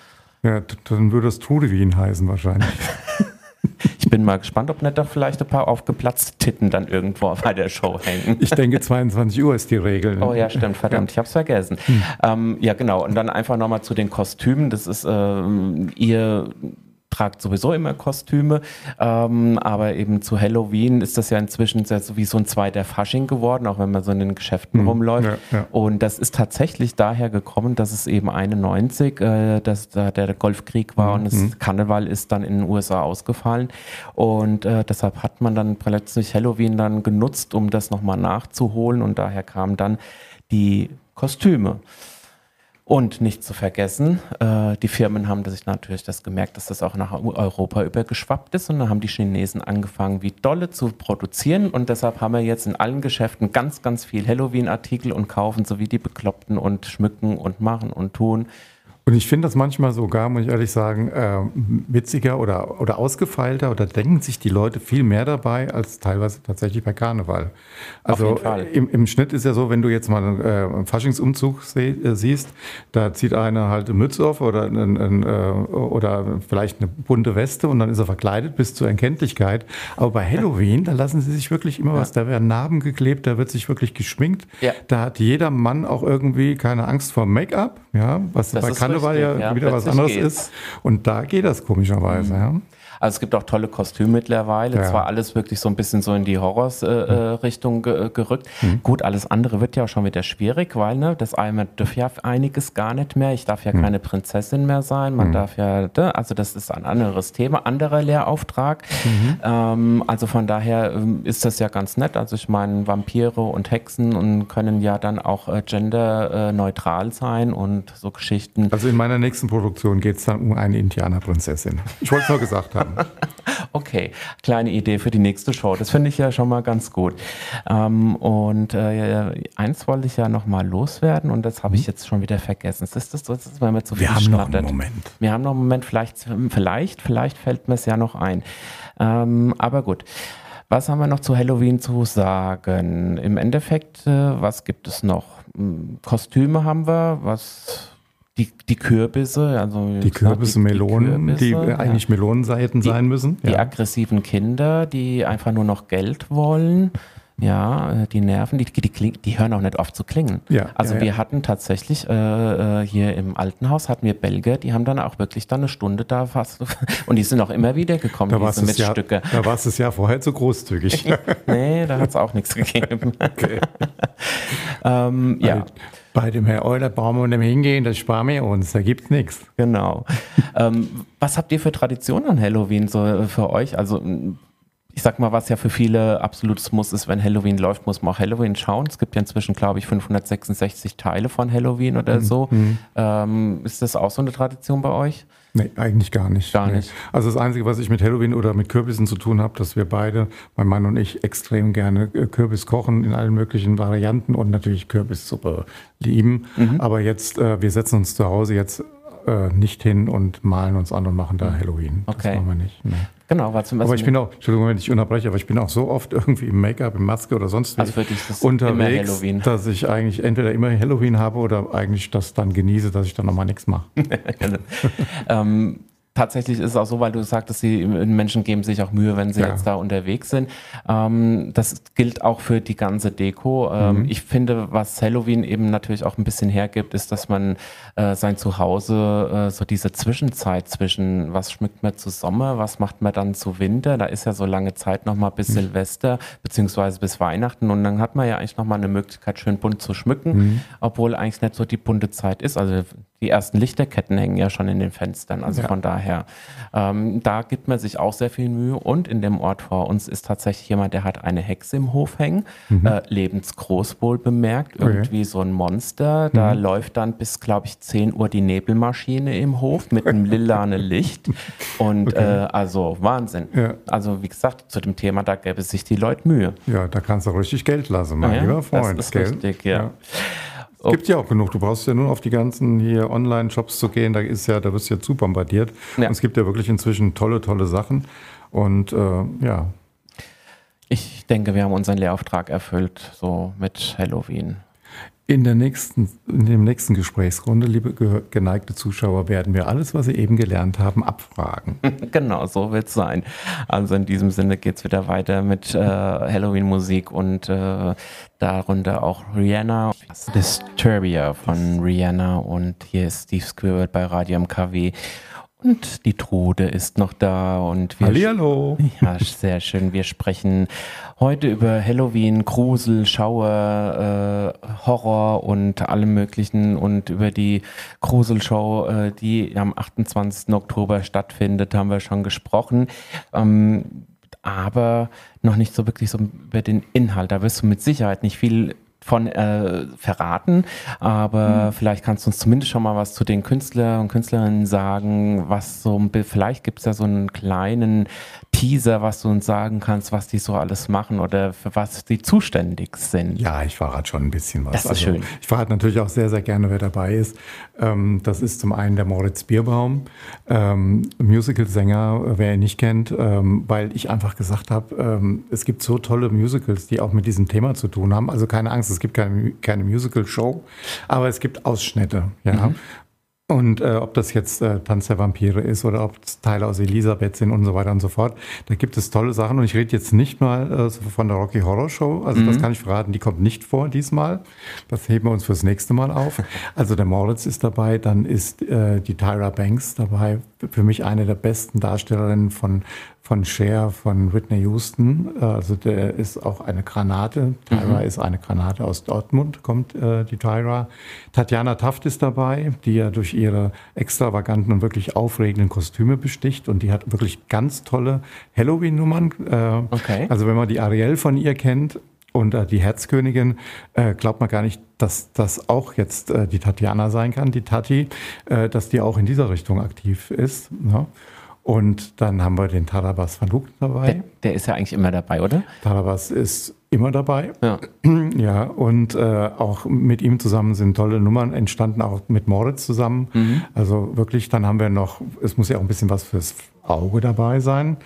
Ja, dann würde es Trudewien heißen wahrscheinlich. [laughs] [laughs] Ich bin mal gespannt, ob nicht da vielleicht ein paar aufgeplatzte Titten dann irgendwo bei der Show hängen. Ich denke, 22 Uhr ist die Regel. Ne? Oh ja, stimmt, verdammt, ja. ich habe es vergessen. Hm. Ähm, ja, genau. Und dann einfach nochmal zu den Kostümen. Das ist, äh, ihr tragt sowieso immer Kostüme, ähm, aber eben zu Halloween ist das ja inzwischen so wie so ein zweiter Fasching geworden, auch wenn man so in den Geschäften mhm. rumläuft. Ja, ja. Und das ist tatsächlich daher gekommen, dass es eben 91, äh, dass da der Golfkrieg war mhm. und das. Karneval ist dann in den USA ausgefallen. Und äh, deshalb hat man dann plötzlich Halloween dann genutzt, um das nochmal nachzuholen und daher kamen dann die Kostüme. Und nicht zu vergessen, äh, die Firmen haben sich natürlich das gemerkt, dass das auch nach Europa übergeschwappt ist. Und dann haben die Chinesen angefangen, wie dolle zu produzieren. Und deshalb haben wir jetzt in allen Geschäften ganz, ganz viel Halloween-Artikel und kaufen so wie die Bekloppten und schmücken und machen und tun. Und ich finde das manchmal sogar, muss ich ehrlich sagen, äh, witziger oder, oder ausgefeilter oder denken sich die Leute viel mehr dabei als teilweise tatsächlich bei Karneval. Also im, im, Schnitt ist ja so, wenn du jetzt mal äh, einen Faschingsumzug seh, äh, siehst, da zieht einer halt eine Mütze auf oder, ein, ein, äh, oder vielleicht eine bunte Weste und dann ist er verkleidet bis zur Erkenntlichkeit. Aber bei Halloween, da lassen sie sich wirklich immer ja. was, da werden Narben geklebt, da wird sich wirklich geschminkt. Ja. Da hat jeder Mann auch irgendwie keine Angst vor Make-up, ja, was das bei Karneval Karneval ja, ja wieder was anderes geht's. ist. Und da geht das komischerweise. Mhm. Ja. Also es gibt auch tolle Kostüme mittlerweile. Ja. Zwar alles wirklich so ein bisschen so in die Horrors-Richtung äh, äh, gerückt. Mhm. Gut, alles andere wird ja auch schon wieder schwierig, weil ne, das einmal dürfen ja einiges gar nicht mehr. Ich darf ja mhm. keine Prinzessin mehr sein. Man mhm. darf ja, ne, also das ist ein anderes Thema, anderer Lehrauftrag. Mhm. Ähm, also von daher ähm, ist das ja ganz nett. Also ich meine, Vampire und Hexen und können ja dann auch äh, genderneutral sein und so Geschichten. Also in meiner nächsten Produktion geht es dann um eine Indianerprinzessin. Ich wollte es nur gesagt haben. [laughs] okay, kleine Idee für die nächste Show. Das finde ich ja schon mal ganz gut. Ähm, und äh, eins wollte ich ja noch mal loswerden und das habe ich mhm. jetzt schon wieder vergessen. Das ist das, das ist, wenn wir zu viel Wir haben schnattert. noch einen Moment. Wir haben noch einen Moment. Vielleicht, vielleicht, vielleicht fällt mir es ja noch ein. Ähm, aber gut. Was haben wir noch zu Halloween zu sagen? Im Endeffekt, äh, was gibt es noch? Hm, Kostüme haben wir, was die, die Kürbisse, also die Kürbisse, Melonen, die, die Kürbisse, eigentlich ja. Melonenseiten sein müssen. Die ja. aggressiven Kinder, die einfach nur noch Geld wollen. Ja, die Nerven, die, die, die, die hören auch nicht auf zu klingen. Ja, also ja, wir hatten tatsächlich äh, äh, hier im Altenhaus hatten wir Belgier, die haben dann auch wirklich dann eine Stunde da fast [laughs] und die sind auch immer wieder gekommen, da diese Mitstücke. Ja, da war es Jahr vorher zu großzügig. [laughs] nee, da hat es auch nichts [laughs] gegeben. Okay. ähm, ja. Bei dem Herr Euler brauchen wir nicht hingehen, das sparen wir uns, da gibt es nichts. Genau. ähm, was habt ihr für Traditionen an Halloween so äh, für euch? Also ich sag mal, was ja für viele absolutes Muss ist, wenn Halloween läuft, muss man auch Halloween schauen. Es gibt ja inzwischen, glaube ich, 566 Teile von Halloween oder mhm. so. Mhm. Ähm, ist das auch so eine Tradition bei euch? Nee, eigentlich gar nicht. Gar nicht. Nee. Also das Einzige, was ich mit Halloween oder mit Kürbissen zu tun habe, dass wir beide, mein Mann und ich, extrem gerne äh, Kürbis kochen in allen möglichen Varianten und natürlich Kürbissuppe lieben. Mhm. Aber jetzt, äh, wir setzen uns zu Hause jetzt äh, nicht hin und malen uns an und machen da Halloween. Okay. Das machen wir nicht. Ne. Genau, war zum Aber ich Beispiel. bin auch, Entschuldigung, wenn ich unterbreche, aber ich bin auch so oft irgendwie im Make-up, in Maske oder sonst wie Also es immer unterwegs, dass ich eigentlich entweder immer Halloween habe oder eigentlich das dann genieße, dass ich dann nochmal nichts mache. [laughs] ähm, tatsächlich ist es auch so, weil du sagtest, die Menschen geben sich auch Mühe, wenn sie Ja. jetzt da unterwegs sind. Ähm, das gilt auch für die ganze Deko. Ähm, Ich finde, was Halloween eben natürlich auch ein bisschen hergibt, ist, dass man äh, sein Zuhause, äh, so diese Zwischenzeit zwischen, was schmückt man zu Sommer, was macht man dann zu Winter, da ist ja so lange Zeit nochmal bis Silvester, beziehungsweise bis Weihnachten und dann hat man ja eigentlich nochmal eine Möglichkeit, schön bunt zu schmücken, obwohl eigentlich nicht so die bunte Zeit ist. Also die ersten Lichterketten hängen ja schon in den Fenstern. Also Ja. von daher, ähm, da gibt man sich auch sehr viel Mühe. Und in dem Ort vor uns ist tatsächlich jemand, der hat eine Hexe im Hof hängen, äh, lebensgroß wohl bemerkt, Okay. irgendwie so ein Monster. Da läuft dann bis, glaube ich, 10 Uhr die Nebelmaschine im Hof mit einem [laughs] lilane Licht. Und äh, also Wahnsinn. Ja. Also wie gesagt, zu dem Thema, da gäbe sich die Leute Mühe. Ja, da kannst du richtig Geld lassen, mein Ah ja, lieber das Freund. ist gell? richtig, ja. Es gibt ja auch genug. Du brauchst ja nur auf die ganzen hier Online-Shops zu gehen. Da ist ja, da wirst du ja zu bombardiert. Ja. Und es gibt ja wirklich inzwischen tolle, tolle Sachen. Und äh, ja, Ich denke, wir haben unseren Lehrauftrag erfüllt, so mit Halloween. In der nächsten, in dem nächsten Gesprächsrunde, liebe ge- geneigte Zuschauer, werden wir alles, was Sie eben gelernt haben, abfragen. [laughs] Genau, so wird es sein. Also in diesem Sinne geht es wieder weiter mit äh, Halloween-Musik und äh, darunter auch Rihanna. Disturbia von Rihanna und hier ist Steve Squirrel bei Radio MKW. Und die Trude ist noch da und wir Hallihallo! [laughs] ja, sehr schön. Wir sprechen heute über Halloween, Grusel, Schauer, äh, Horror und allem Möglichen und über die Gruselshow, äh, die am 28. Oktober stattfindet, haben wir schon gesprochen. Ähm, aber noch nicht so wirklich so über den Inhalt. Da wirst du mit Sicherheit nicht viel von äh, verraten, aber vielleicht kannst du uns zumindest schon mal was zu den Künstler und Künstlerinnen sagen, was so vielleicht gibt es ja so einen kleinen Teaser, was du uns sagen kannst, was die so alles machen oder für was die zuständig sind. Ja, ich verrate schon ein bisschen was. Also, Das ist schön. Ich verrate natürlich auch sehr, sehr gerne, wer dabei ist. Ähm, das ist zum einen der Moritz Bierbaum, ähm, Musical-Sänger, äh, wer ihn nicht kennt, ähm, weil ich einfach gesagt habe, ähm, es gibt so tolle Musicals, die auch mit diesem Thema zu tun haben. Also keine Angst, es gibt keine, keine Musical-Show, aber es gibt Ausschnitte. Ja. Und äh, ob das jetzt äh, Tanz der Vampire ist oder ob es Teile aus Elisabeth sind und so weiter und so fort, da gibt es tolle Sachen. Und ich rede jetzt nicht mal äh, von der Rocky Horror Show, also das kann ich verraten, die kommt nicht vor diesmal. Das heben wir uns fürs nächste Mal auf. Also der Moritz ist dabei, dann ist äh, die Tyra Banks dabei, für mich eine der besten Darstellerinnen von von Cher, von Whitney Houston. Äh, Also der ist auch eine Granate. Tyra ist eine Granate aus Dortmund, kommt äh, die Tyra. Tatjana Taft ist dabei, die ja durch ihre extravaganten und wirklich aufregenden Kostüme besticht. Und die hat wirklich ganz tolle Halloween-Nummern. Äh, Okay. Also wenn man die Ariel von ihr kennt und äh, die Herzkönigin, äh, glaubt man gar nicht, dass das auch jetzt äh, die Tatjana sein kann, die Tati, äh, dass die auch in dieser Richtung aktiv ist. Ja. Und dann haben wir den Tarabas Van Hoek dabei. Der, der ist ja eigentlich immer dabei, oder? Tarabas ist immer dabei. Ja. [clears throat] Ja, und äh, auch mit ihm zusammen sind tolle Nummern entstanden, auch mit Moritz zusammen. Mhm. Also wirklich, dann haben wir noch, es muss ja auch ein bisschen was fürs Auge dabei sein.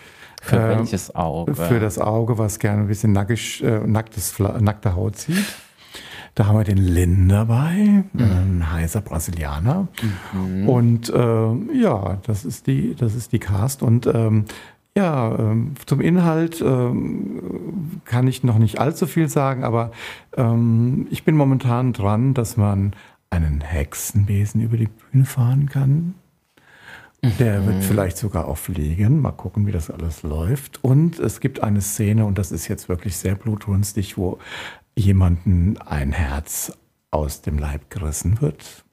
Für Ähm, welches Auge? Für das Auge, was gerne ein bisschen nackig, äh, nacktes, nackte Haut sieht. Da haben wir den Lin dabei, ein heißer Brasilianer. Und äh, ja, das ist die, das ist die Cast. Und ähm, ja, ähm, zum Inhalt ähm, kann ich noch nicht allzu viel sagen, aber ähm, ich bin momentan dran, dass man einen Hexenbesen über die Bühne fahren kann. Der wird vielleicht sogar auch fliegen. Mal gucken, wie das alles läuft. Und es gibt eine Szene, und das ist jetzt wirklich sehr blutrünstig, wo jemanden ein Herz aus dem Leib gerissen wird.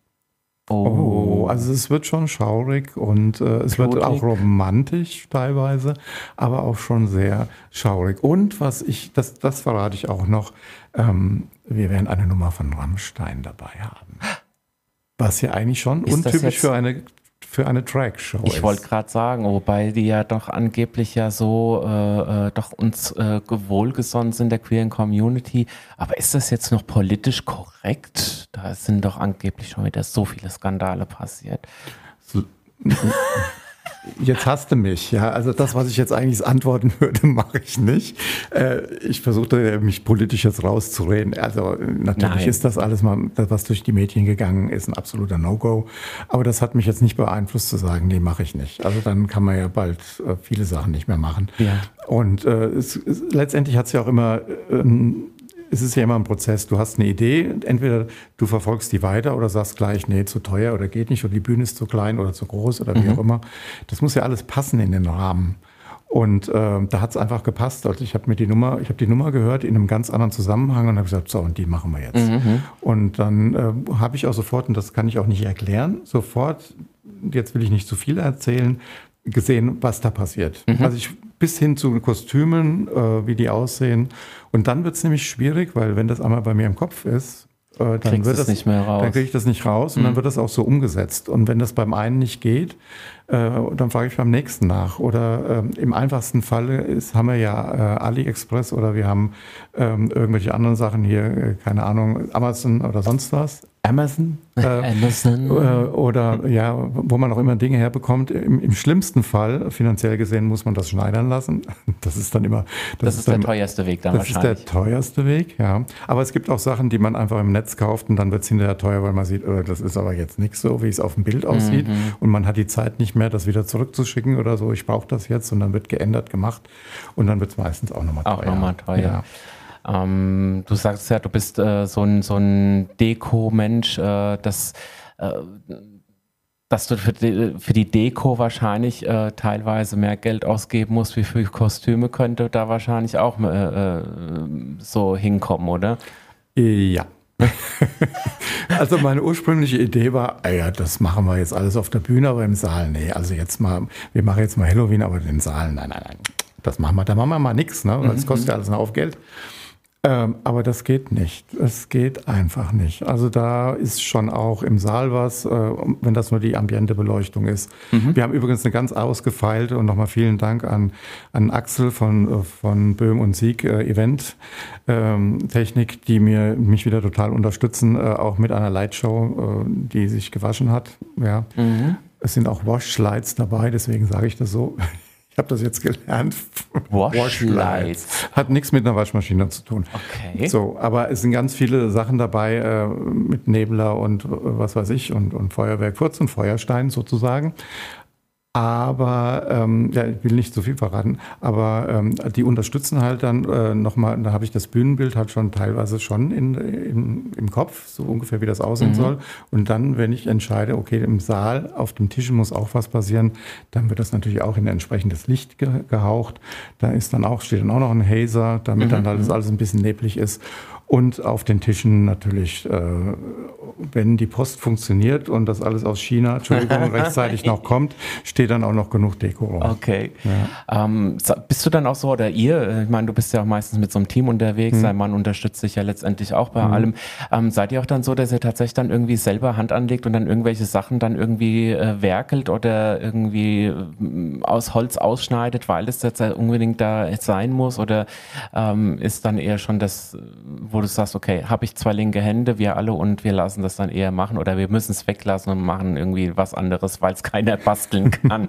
Oh, also es wird schon schaurig und äh, es wird Blutig. auch romantisch teilweise, aber auch schon sehr schaurig. Und was ich, das, das verrate ich auch noch, ähm, wir werden eine Nummer von Rammstein dabei haben. Was ja eigentlich schon Ist untypisch für eine, für eine Track-Show Ich wollte gerade sagen, wobei die ja doch angeblich ja so äh, äh, doch uns äh, wohlgesonnen sind der queeren Community. Aber ist das jetzt noch politisch korrekt? Da sind doch angeblich schon wieder so viele Skandale passiert. [laughs] [laughs] Jetzt hasst du mich, ja. Also das, was ich jetzt eigentlich antworten würde, [laughs] mache ich nicht. Äh, ich versuchte mich politisch jetzt rauszureden. Also natürlich Nein. ist das alles mal, was durch die Medien gegangen ist, ein absoluter No-Go. Aber das hat mich jetzt nicht beeinflusst zu sagen, nee, mache ich nicht. Also dann kann man ja bald äh, viele Sachen nicht mehr machen. Ja. Und äh, es, es, letztendlich hat es ja auch immer ähm, es ist ja immer ein Prozess. Du hast eine Idee, entweder du verfolgst die weiter oder sagst gleich, nee, zu teuer oder geht nicht oder die Bühne ist zu klein oder zu groß oder wie mhm. auch immer. Das muss ja alles passen in den Rahmen. Und äh, da hat es einfach gepasst. Also ich habe mir die Nummer, ich habe die Nummer gehört in einem ganz anderen Zusammenhang und habe gesagt, so und die machen wir jetzt. Mhm. Und dann äh, habe ich auch sofort, und das kann ich auch nicht erklären, sofort, jetzt will ich nicht zu viel erzählen, gesehen, was da passiert. Mhm. Also ich bis hin zu Kostümen, äh, wie die aussehen. Und dann wird es nämlich schwierig, weil wenn das einmal bei mir im Kopf ist, äh, dann Kriegst wird das nicht mehr raus. Dann kriege ich das nicht raus und dann mhm. wird das auch so umgesetzt. Und wenn das beim einen nicht geht, äh, dann frage ich beim nächsten nach. Oder äh, im einfachsten Falle ist, haben wir ja äh, AliExpress oder wir haben ähm, irgendwelche anderen Sachen hier, äh, keine Ahnung, Amazon oder sonst was. Amazon, äh, [laughs] Amazon. Äh, oder ja, wo man auch immer Dinge herbekommt. Im, Im, schlimmsten Fall, finanziell gesehen, muss man das schneidern lassen. [laughs] Das ist dann immer. Das, das ist, ist dann, der teuerste Weg dann das wahrscheinlich. Das ist der teuerste Weg, ja. Aber es gibt auch Sachen, die man einfach im Netz kauft und dann wird es hinterher teuer, weil man sieht, oh, das ist aber jetzt nicht so, wie es auf dem Bild aussieht. Mhm. Und man hat die Zeit nicht mehr, das wieder zurückzuschicken oder so. Ich brauche das jetzt und dann wird geändert gemacht und dann wird es meistens auch nochmal teuer. Auch nochmal teuer. Ja. Ähm, du sagst ja, du bist äh, so ein, so ein Deko-Mensch, äh, das, äh, dass du für die, für die Deko wahrscheinlich äh, teilweise mehr Geld ausgeben musst, wie für Kostüme könnte da wahrscheinlich auch äh, äh, so hinkommen, oder? Ja. [laughs] also meine ursprüngliche Idee war, ah ja, das machen wir jetzt alles auf der Bühne, aber im Saal, nee, also jetzt mal, wir machen jetzt mal Halloween, aber den Saal, nein, nein, nein, das machen wir, da machen wir mal nichts, ne? Das kostet ja alles noch auf Geld. Ähm, aber das geht nicht. Es geht einfach nicht. Also da ist schon auch im Saal was, äh, wenn das nur die ambiente Beleuchtung ist. Mhm. Wir haben übrigens eine ganz ausgefeilte und nochmal vielen Dank an, an Axel von, äh, von Böhm und Sieg äh, Event ähm, Technik, die mir, mich wieder total unterstützen, äh, auch mit einer Lightshow, äh, die sich gewaschen hat. Ja. Mhm. Es sind auch Washlights dabei, deswegen sage ich das so. Ich habe das jetzt gelernt. Washlights. Hat nichts mit einer Waschmaschine zu tun. Okay. So, aber es sind ganz viele Sachen dabei äh, mit Nebler und äh, was weiß ich und, und Feuerwerk, Furz und Feuerstein sozusagen. Aber ähm, ja, ich will nicht zu viel verraten, aber ähm, die unterstützen halt dann äh, nochmal, da habe ich das Bühnenbild halt schon teilweise schon in, in, im Kopf, so ungefähr wie das aussehen mhm. soll. Und dann, wenn ich entscheide, okay, im Saal, auf dem Tisch muss auch was passieren, dann wird das natürlich auch in entsprechendes Licht ge gehaucht. Da ist dann auch, steht dann auch noch ein Hazer, damit mhm. dann alles, mhm. alles ein bisschen neblig ist. Und auf den Tischen natürlich, äh, wenn die Post funktioniert und das alles aus China, Entschuldigung, [laughs] rechtzeitig noch kommt, steht dann auch noch genug Deko rum. Okay. Ja. Ähm, bist du dann auch so, oder ihr, ich meine, du bist ja auch meistens mit so einem Team unterwegs, hm. dein Mann unterstützt dich ja letztendlich auch bei hm. allem. Ähm, seid ihr auch dann so, dass ihr tatsächlich dann irgendwie selber Hand anlegt und dann irgendwelche Sachen dann irgendwie äh, werkelt oder irgendwie äh, aus Holz ausschneidet, weil es jetzt unbedingt da sein muss? Oder ähm, ist dann eher schon das, wo du sagst, okay, habe ich zwei linke Hände, wir alle und wir lassen das dann eher machen oder wir müssen es weglassen und machen irgendwie was anderes, weil es keiner basteln [laughs] kann.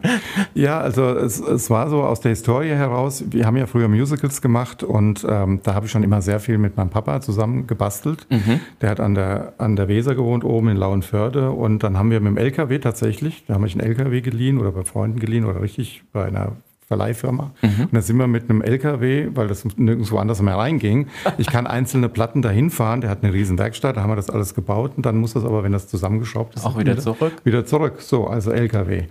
ja, also es, es, war so aus der Historie heraus, wir haben ja früher Musicals gemacht und ähm, da habe ich schon immer sehr viel mit meinem Papa zusammen gebastelt. Mhm. Der hat an der, an der Weser gewohnt, oben in Lauenförde und dann haben wir mit dem LKW tatsächlich, da haben wir einen LKW geliehen oder bei Freunden geliehen oder richtig bei einer Verleihfirma. Mhm. Und da sind wir mit einem LKW, weil das nirgendwo anders mehr reinging. Ich kann [laughs] einzelne Platten dahin fahren. Der hat eine riesen Werkstatt, da haben wir das alles gebaut. Und dann muss das aber, wenn das zusammengeschraubt ist, auch wieder, wieder zurück. Wieder zurück. So, also LKW.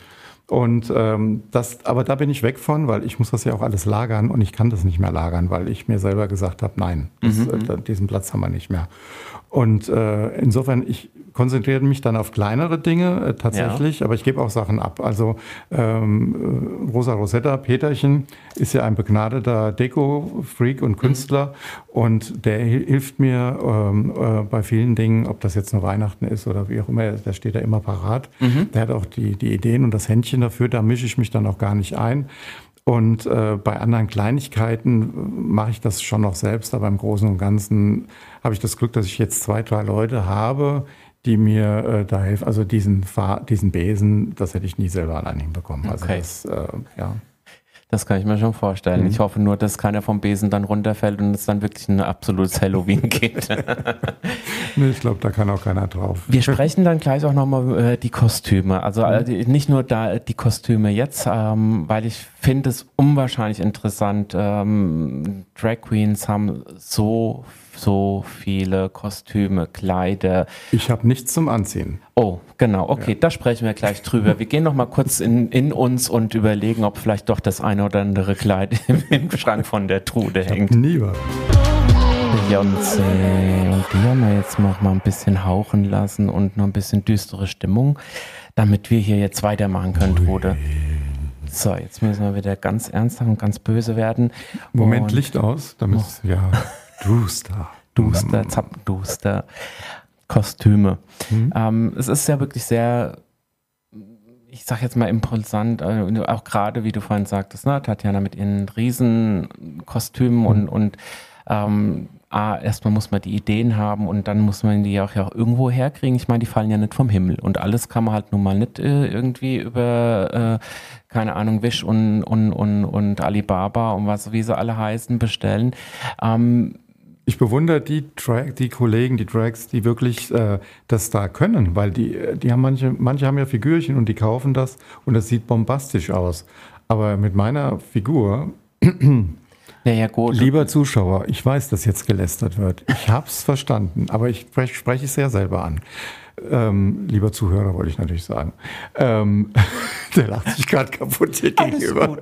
Und ähm, das, aber da bin ich weg von, weil ich muss das ja auch alles lagern und ich kann das nicht mehr lagern, weil ich mir selber gesagt habe, nein, das, mhm. äh, diesen Platz haben wir nicht mehr. Und äh, insofern, ich konzentriere mich dann auf kleinere Dinge äh, tatsächlich, ja. aber ich gebe auch Sachen ab. Also ähm, äh, Rosa Rosetta, Peterchen, ist ja ein begnadeter Deko-Freak und Künstler mhm. und der hilft mir ähm, äh, bei vielen Dingen, ob das jetzt nur Weihnachten ist oder wie auch immer, der steht da immer parat. Mhm. Der hat auch die, die Ideen und das Händchen dafür, da mische ich mich dann auch gar nicht ein. Und äh, bei anderen Kleinigkeiten mache ich das schon noch selbst, aber im Großen und Ganzen habe ich das Glück, dass ich jetzt zwei, drei Leute habe, die mir äh, da helfen. Also diesen, Fahr diesen Besen, das hätte ich nie selber allein hinbekommen. Also Okay. das, äh, ja. Das kann ich mir schon vorstellen. Ich hoffe nur, dass keiner vom Besen dann runterfällt und es dann wirklich ein absolutes Halloween [laughs] geht. Nee, ich glaube, da kann auch keiner drauf. Wir sprechen dann gleich auch nochmal über die Kostüme. Also äh, die- nicht nur da die Kostüme jetzt, ähm, weil ich finde es unwahrscheinlich interessant. Ähm, Drag Queens haben so, so viele Kostüme, Kleider. Ich habe nichts zum Anziehen. Oh, genau. Okay, da sprechen wir gleich drüber. Wir gehen nochmal kurz in, in uns und überlegen, ob vielleicht doch das eine oder andere Kleid im, [laughs] im Schrank von der Trude hängt. Nie was. Beyoncé. Und die haben wir jetzt noch mal ein bisschen hauchen lassen und noch ein bisschen düstere Stimmung, damit wir hier jetzt weitermachen können, Trude. So, jetzt müssen wir wieder ganz ernsthaft und ganz böse werden. Moment, und Licht aus, damit es, ja, [laughs] Duster. Duster, Zappenduster, Kostüme. Ähm, es ist ja wirklich sehr, ich sag jetzt mal impulsant, äh, auch gerade, wie du vorhin sagtest, ne, Tatjana mit ihren Riesenkostümen und, und ähm, A, erstmal muss man die Ideen haben und dann muss man die auch, ja auch irgendwo herkriegen. Ich meine, die fallen ja nicht vom Himmel und alles kann man halt nun mal nicht äh, irgendwie über, äh, keine Ahnung, Wish und, und, und, und Alibaba und was, wie sie alle heißen, bestellen. Ähm, Ich bewundere die Drag, die Kollegen, die Drags, die wirklich äh, das da können, weil die, äh, die haben manche, manche haben ja Figürchen und die kaufen das und das sieht bombastisch aus. Aber mit meiner Figur, [clears throat] naja, gut. lieber Zuschauer, ich weiß, dass jetzt gelästert wird. Ich hab's verstanden, aber ich spreche sprech es sehr selber an. Ähm, lieber Zuhörer, wollte ich natürlich sagen. Ähm, [laughs] der lacht sich gerade kaputt hier gegenüber.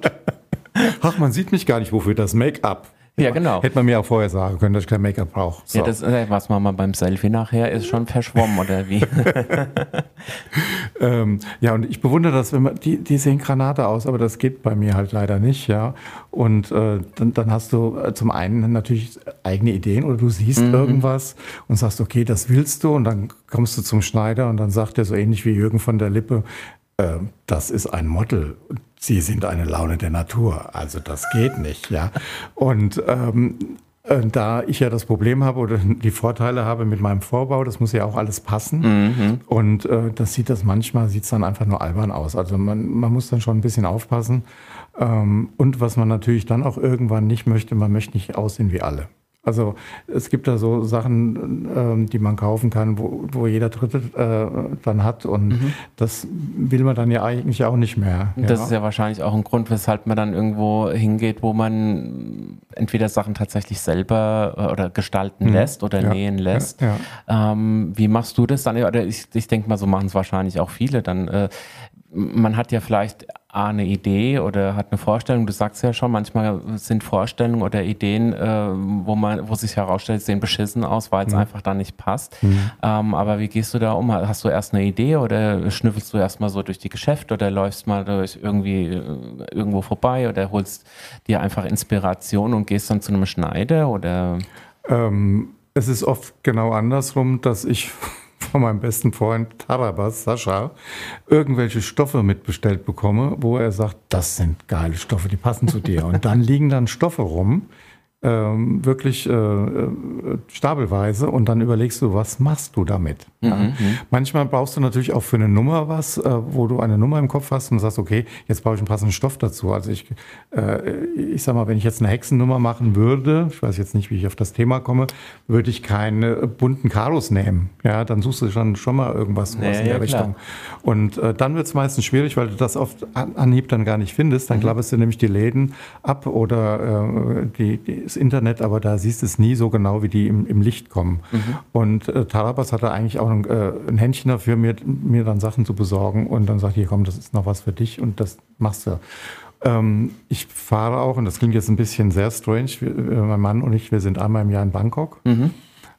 [laughs] Ach, man sieht mich gar nicht, wofür das Make-up. Ja, genau. Hätte man mir auch vorher sagen können, dass ich kein Make-up brauche. So. Ja, das, äh, was machen wir beim Selfie nachher, ist schon verschwommen, oder wie? [laughs] [laughs] Ähm, ja, und ich bewundere das, wenn man, die, die sehen Granate aus, aber das geht bei mir halt leider nicht, ja. Und äh, dann, dann hast du äh, zum einen natürlich eigene Ideen oder du siehst irgendwas und sagst, okay, das willst du und dann kommst du zum Schneider und dann sagt er so ähnlich wie Jürgen von der Lippe, das ist ein Model. Sie sind eine Laune der Natur. Also das geht nicht, ja. Und ähm, äh, da ich ja das Problem habe oder die Vorteile habe mit meinem Vorbau, das muss ja auch alles passen. Und äh, das sieht das manchmal, sieht es dann einfach nur albern aus. Also man, man muss dann schon ein bisschen aufpassen. Ähm, und was man natürlich dann auch irgendwann nicht möchte, man möchte nicht aussehen wie alle. Also es gibt da so Sachen, ähm, die man kaufen kann, wo, wo jeder Dritte äh, dann hat und das will man dann ja eigentlich auch nicht mehr. Das ja. ist ja wahrscheinlich auch ein Grund, weshalb man dann irgendwo hingeht, wo man entweder Sachen tatsächlich selber äh, oder gestalten lässt oder Mhm. Ja, nähen lässt. ja, Ähm, wie machst du das dann? Oder ich, ich denke mal, so machen es wahrscheinlich auch viele. Dann äh, man hat ja vielleicht A, eine Idee oder hat eine Vorstellung. Du sagst ja schon, manchmal sind Vorstellungen oder Ideen, äh, wo man, wo sich herausstellt, sehen beschissen aus, weil es einfach dann nicht passt. Ähm, aber wie gehst du da um? Hast du erst eine Idee oder schnüffelst du erstmal so durch die Geschäfte oder läufst mal durch irgendwie äh, irgendwo vorbei oder holst dir einfach Inspiration und gehst dann zu einem Schneider oder Ähm, es ist oft genau andersrum, dass ich von meinem besten Freund Tarabas, Sascha, irgendwelche Stoffe mitbestellt bekomme, wo er sagt, das sind geile Stoffe, die passen zu dir. Und dann liegen dann Stoffe rum, ähm, wirklich äh, äh, stapelweise und dann überlegst du, was machst du damit? Ja. Manchmal brauchst du natürlich auch für eine Nummer was, äh, wo du eine Nummer im Kopf hast und sagst, okay, jetzt brauche ich einen passenden Stoff dazu. Also ich, äh, ich sag mal, wenn ich jetzt eine Hexennummer machen würde, ich weiß jetzt nicht, wie ich auf das Thema komme, würde ich keine bunten Karos nehmen. Ja, dann suchst du schon, schon mal irgendwas Ja, was in ja, der klar. Richtung. Und äh, dann wird es meistens schwierig, weil du das oft an Anhieb dann gar nicht findest. Dann klapperst du nämlich die Läden ab oder äh, die, die, das Internet, aber da siehst du es nie so genau, wie die im, im Licht kommen. Und äh, Tarabas hatte eigentlich auch ein, äh, ein Händchen dafür, mir, mir dann Sachen zu besorgen und dann sagt, hier komm, das ist noch was für dich und das machst du. Ähm, ich fahre auch, und das klingt jetzt ein bisschen sehr strange, wir, äh, mein Mann und ich, wir sind einmal im Jahr in Bangkok.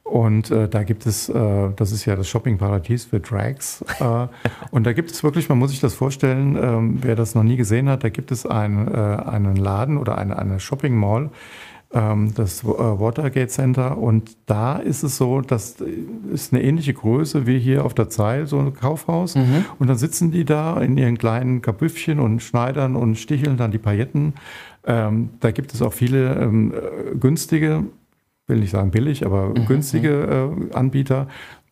Und äh, da gibt es, äh, das ist ja das Shoppingparadies für Drags. Äh, [laughs] und da gibt es wirklich, man muss sich das vorstellen, ähm, wer das noch nie gesehen hat, da gibt es ein, äh, einen Laden oder eine, eine Shopping Mall, das äh, Watergate Center. Und da ist es so, das ist eine ähnliche Größe wie hier auf der Zeil, so ein Kaufhaus. Und dann sitzen die da in ihren kleinen Kabüffchen und schneidern und sticheln dann die Pailletten. Ähm, da gibt es auch viele ähm, äh, günstige will nicht sagen billig, aber günstige äh, Anbieter.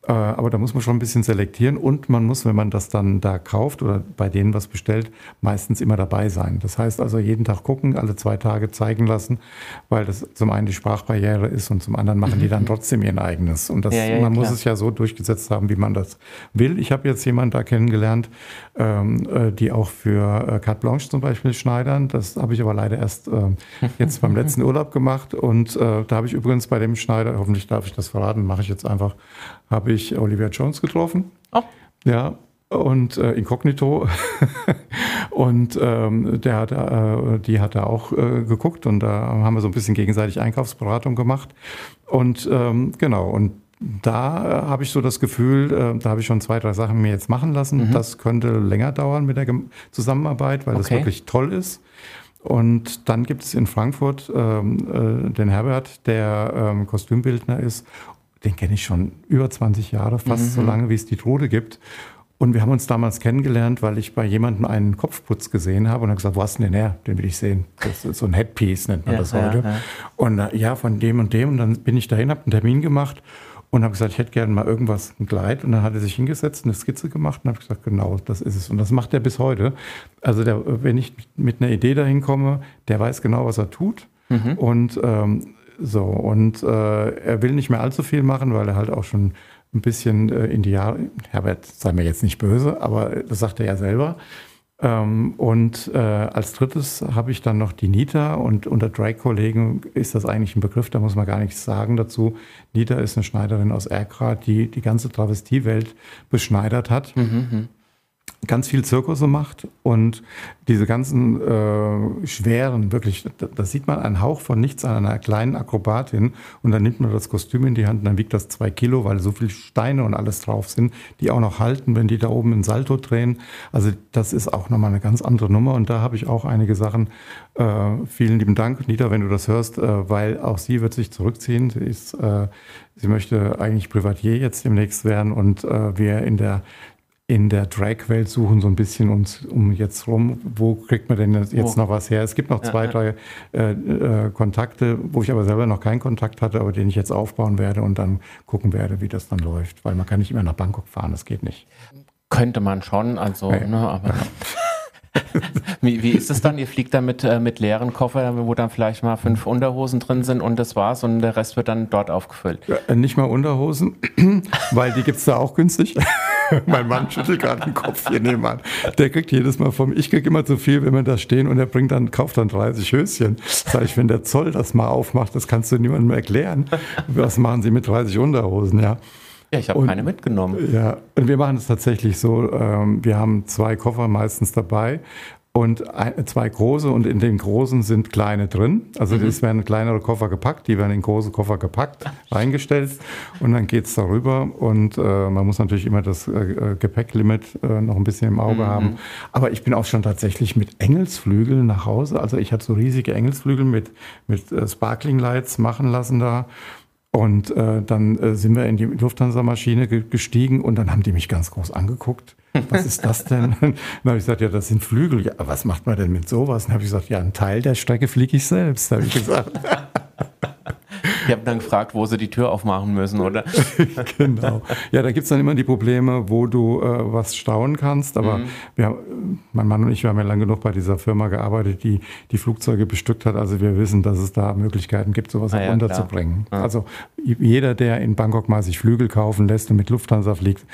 Äh, aber da muss man schon ein bisschen selektieren und man muss, wenn man das dann da kauft oder bei denen was bestellt, meistens immer dabei sein. Das heißt also jeden Tag gucken, alle zwei Tage zeigen lassen, weil das zum einen die Sprachbarriere ist und zum anderen machen die dann trotzdem ihr eigenes. Und das, Ja, ja, man muss klar. es ja so durchgesetzt haben, wie man das will. Ich habe jetzt jemanden da kennengelernt, ähm, äh, die auch für äh, Carte Blanche zum Beispiel schneidern. Das habe ich aber leider erst ähm, jetzt beim letzten [laughs] Urlaub gemacht. Und äh, da habe ich übrigens bei dem Schneider, hoffentlich darf ich das verraten, mache ich jetzt einfach, habe ich Olivia Jones getroffen. Oh. Ja, und äh, inkognito. [laughs] und ähm, der hat, äh, die hat da auch äh, geguckt und da haben wir so ein bisschen gegenseitig Einkaufsberatung gemacht. Und ähm, genau, und da äh, habe ich so das Gefühl, äh, da habe ich schon zwei, drei Sachen mir jetzt machen lassen. Das könnte länger dauern mit der Gem Zusammenarbeit, weil das Okay. wirklich toll ist. Und dann gibt es in Frankfurt ähm, äh, den Herbert, der ähm, Kostümbildner ist. Den kenne ich schon über 20 Jahre, fast so lange, wie es die Trude gibt. Und wir haben uns damals kennengelernt, weil ich bei jemandem einen Kopfputz gesehen habe und habe gesagt, wo hast du denn den her? Den will ich sehen. Das ist so ein Headpiece, nennt man Ja, das ja, heute. ja. Und äh, ja, von dem und dem. Und dann bin ich dahin, habe einen Termin gemacht und habe gesagt, ich hätte gerne mal irgendwas, ein Kleid. Und dann hat er sich hingesetzt, eine Skizze gemacht und habe gesagt, genau, das ist es. Und das macht er bis heute. Also der, wenn ich mit einer Idee dahin komme, der weiß genau, was er tut. Und ähm, so, und äh, er will nicht mehr allzu viel machen, weil er halt auch schon ein bisschen äh, in die Jahre, Herbert, sei mir jetzt nicht böse, aber das sagt er ja selber. Ähm, und äh, als drittes habe ich dann noch die Nita und unter Drag-Kollegen ist das eigentlich ein Begriff, da muss man gar nichts sagen dazu. Nita ist eine Schneiderin aus Erkrath, die die ganze Travestiewelt beschneidert hat ganz viel Zirkusse macht und diese ganzen äh, schweren, wirklich, da, da sieht man einen Hauch von nichts an einer kleinen Akrobatin und dann nimmt man das Kostüm in die Hand und dann wiegt das zwei Kilo, weil so viele Steine und alles drauf sind, die auch noch halten, wenn die da oben einen Salto drehen. Also das ist auch nochmal eine ganz andere Nummer und da habe ich auch einige Sachen. Äh, vielen lieben Dank, Nita, wenn du das hörst, äh, weil auch sie wird sich zurückziehen. Sie, ist, äh, sie möchte eigentlich Privatier jetzt demnächst werden und äh, wir in der in der Drag-Welt suchen so ein bisschen uns um jetzt rum, wo kriegt man denn jetzt Wo? noch was her? Es gibt noch zwei, ja. drei äh, äh, Kontakte, wo ich aber selber noch keinen Kontakt hatte, aber den ich jetzt aufbauen werde und dann gucken werde, wie das dann läuft. Weil man kann nicht immer nach Bangkok fahren, das geht nicht. Könnte man schon, also, Ja. ne, aber. [laughs] [laughs] wie, wie ist es dann? Ihr fliegt dann mit, äh, mit leeren Koffern, wo dann vielleicht mal fünf Unterhosen drin sind und das war's und der Rest wird dann dort aufgefüllt. Äh, nicht mal Unterhosen, [clears throat] weil die gibt's da auch günstig. [laughs] mein Mann schüttelt gerade den Kopf hier nebenan. Der kriegt jedes Mal vom, ich krieg immer zu viel, wenn wir da stehen und er bringt dann, kauft dann 30 Höschen. Sag ich, wenn der Zoll das mal aufmacht, das kannst du niemandem erklären. Was machen sie mit 30 Unterhosen, ja? Ja, ich habe keine mitgenommen. Ja, und wir machen es tatsächlich so, ähm, wir haben zwei Koffer meistens dabei und ein, zwei große und in den großen sind kleine drin. Also es werden kleinere Koffer gepackt, die werden in große Koffer gepackt, [laughs] reingestellt und dann geht's darüber und äh, man muss natürlich immer das äh, äh, Gepäcklimit äh, noch ein bisschen im Auge haben. Aber ich bin auch schon tatsächlich mit Engelsflügeln nach Hause. Also ich habe so riesige Engelsflügel mit, mit äh, Sparkling Lights machen lassen da. Und äh, dann äh, sind wir in die Lufthansa-Maschine ge gestiegen und dann haben die mich ganz groß angeguckt. Was ist das denn? [laughs] dann habe ich gesagt, ja, das sind Flügel. Ja, was macht man denn mit sowas? Dann habe ich gesagt, ja, einen Teil der Strecke fliege ich selbst, habe ich gesagt. [laughs] Ich habe dann gefragt, wo sie die Tür aufmachen müssen, oder? [laughs] genau. Ja, da gibt's dann immer die Probleme, wo du äh, was stauen kannst. Aber wir, haben- mein Mann und ich, wir haben ja lange genug bei dieser Firma gearbeitet, die die Flugzeuge bestückt hat. Also wir wissen, dass es da Möglichkeiten gibt, sowas Ah auch ja, unterzubringen. klar. Ja. Also jeder, der in Bangkok mal sich Flügel kaufen lässt und mit Lufthansa fliegt,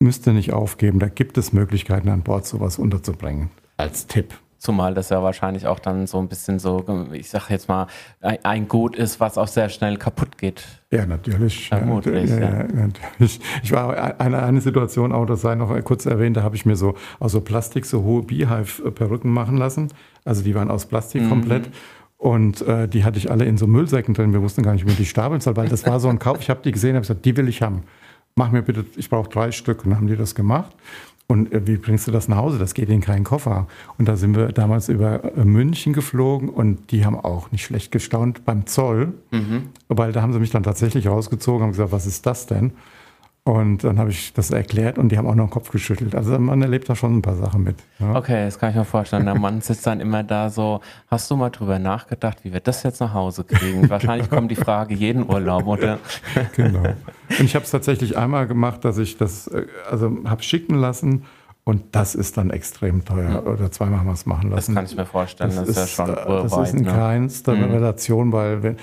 müsste nicht aufgeben. Da gibt es Möglichkeiten, an Bord sowas unterzubringen. Als Tipp. Zumal das ja wahrscheinlich auch dann so ein bisschen so, ich sag jetzt mal, ein- Gut ist, was auch sehr schnell kaputt geht. Ja, natürlich. Vermutlich, ja, ja. ja, natürlich. Ich war eine, eine Situation auch, das sei noch kurz erwähnt, da habe ich mir so aus so Plastik so hohe Beehive-Perücken machen lassen. Also die waren aus Plastik Mhm. komplett. Und äh, die hatte ich alle in so Müllsäcken drin. Wir wussten gar nicht, wie man die stapeln soll, weil das war so ein Kauf. Ich habe die gesehen, habe gesagt, die will ich haben. Mach mir bitte, ich brauche drei Stück. Und dann haben die das gemacht. Und äh, wie bringst du das nach Hause? Das geht in keinen Koffer. Und da sind wir damals über äh, München geflogen und die haben auch nicht schlecht gestaunt beim Zoll, weil da haben sie mich dann tatsächlich rausgezogen, haben gesagt, was ist das denn? Und dann habe ich das erklärt und die haben auch noch den Kopf geschüttelt. Also man erlebt da schon ein paar Sachen mit. Ja. Okay, das kann ich mir vorstellen. Der Mann sitzt dann immer da so, hast du mal drüber nachgedacht, wie wir das jetzt nach Hause kriegen? [laughs] Wahrscheinlich kommt die Frage jeden Urlaub, oder? Genau. Und ich habe es tatsächlich einmal gemacht, dass ich das, äh, also habe schicken lassen und das ist dann extrem teuer. Mhm. Oder zweimal haben wir es machen lassen. Das kann ich mir vorstellen. Das, das ist, ja schon urweit, Das ist in ne? keinster mhm. Relation, weil wenn,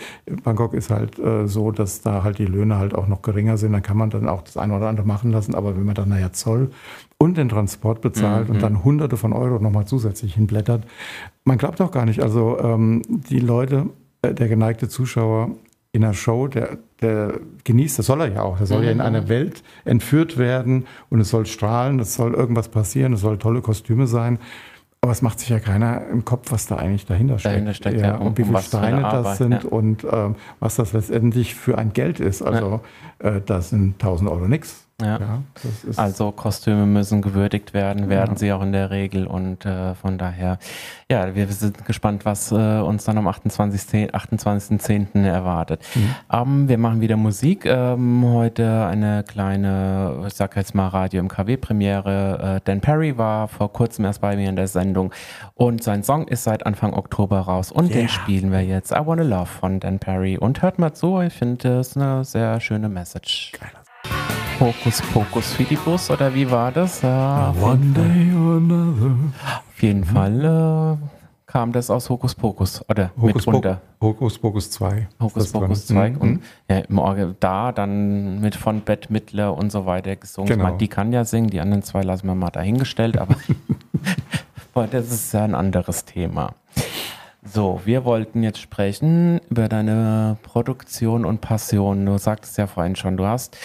Bangkok ist halt äh, so, dass da halt die Löhne halt auch noch geringer sind. Dann kann man dann auch das eine oder andere machen lassen. Aber wenn man dann nachher Zoll und den Transport bezahlt mhm. und dann hunderte von Euro nochmal zusätzlich hinblättert, man glaubt auch gar nicht. Also ähm, die Leute, äh, der geneigte Zuschauer in einer Show, der, der genießt, das soll er ja auch, der soll mhm. ja in mhm. eine Welt entführt werden und es soll strahlen, es soll irgendwas passieren, es soll tolle Kostüme sein. Aber es macht sich ja keiner im Kopf, was da eigentlich dahinter steckt. Dahinter steckt ja, ja um, und wie viele Steine das sind ja. und ähm, was das letztendlich für ein Geld ist. Also ja. äh, das sind 1000 Euro nix. Ja. ja also Kostüme müssen gewürdigt werden, werden ja. sie auch in der Regel und äh, von daher, ja, wir sind gespannt, was äh, uns dann am 28.10. 28 erwartet. Mhm. Ähm, wir machen wieder Musik. Ähm, heute eine kleine, ich sag jetzt mal Radio im KW-Premiere. Äh, Dan Perry war vor kurzem erst bei mir in der Sendung und sein Song ist seit Anfang Oktober raus und yeah. den spielen wir jetzt. I Wanna Love von Dan Perry und hört mal zu, ich finde es eine sehr schöne Message. Geiler Hokus Pokus Fidibus oder wie war das? Ja, One day or another. Auf jeden Fall äh, kam das aus Hokus Pokus oder Hokus mitunter. Po Hokus Pokus 2. Hokus Pokus 2 mhm. und ja, im Orgel da dann mit von Bett Mittler und so weiter gesungen. Genau. Meine, die kann ja singen, die anderen zwei lassen wir mal dahingestellt, aber [laughs] das ist ja ein anderes Thema. So, wir wollten jetzt sprechen über deine Produktion und Passion. Du sagtest ja vorhin schon, du hast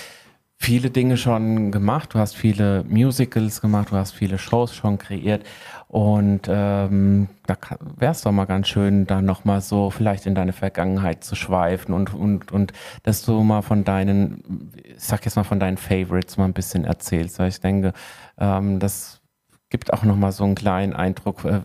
viele Dinge schon gemacht, du hast viele Musicals gemacht, du hast viele Shows schon kreiert. Und ähm, da wäre es doch mal ganz schön, da nochmal so vielleicht in deine Vergangenheit zu schweifen und, und, und dass du mal von deinen, ich sag jetzt mal von deinen Favorites mal ein bisschen erzählst, weil ich denke, ähm, das gibt auch nochmal so einen kleinen Eindruck, äh,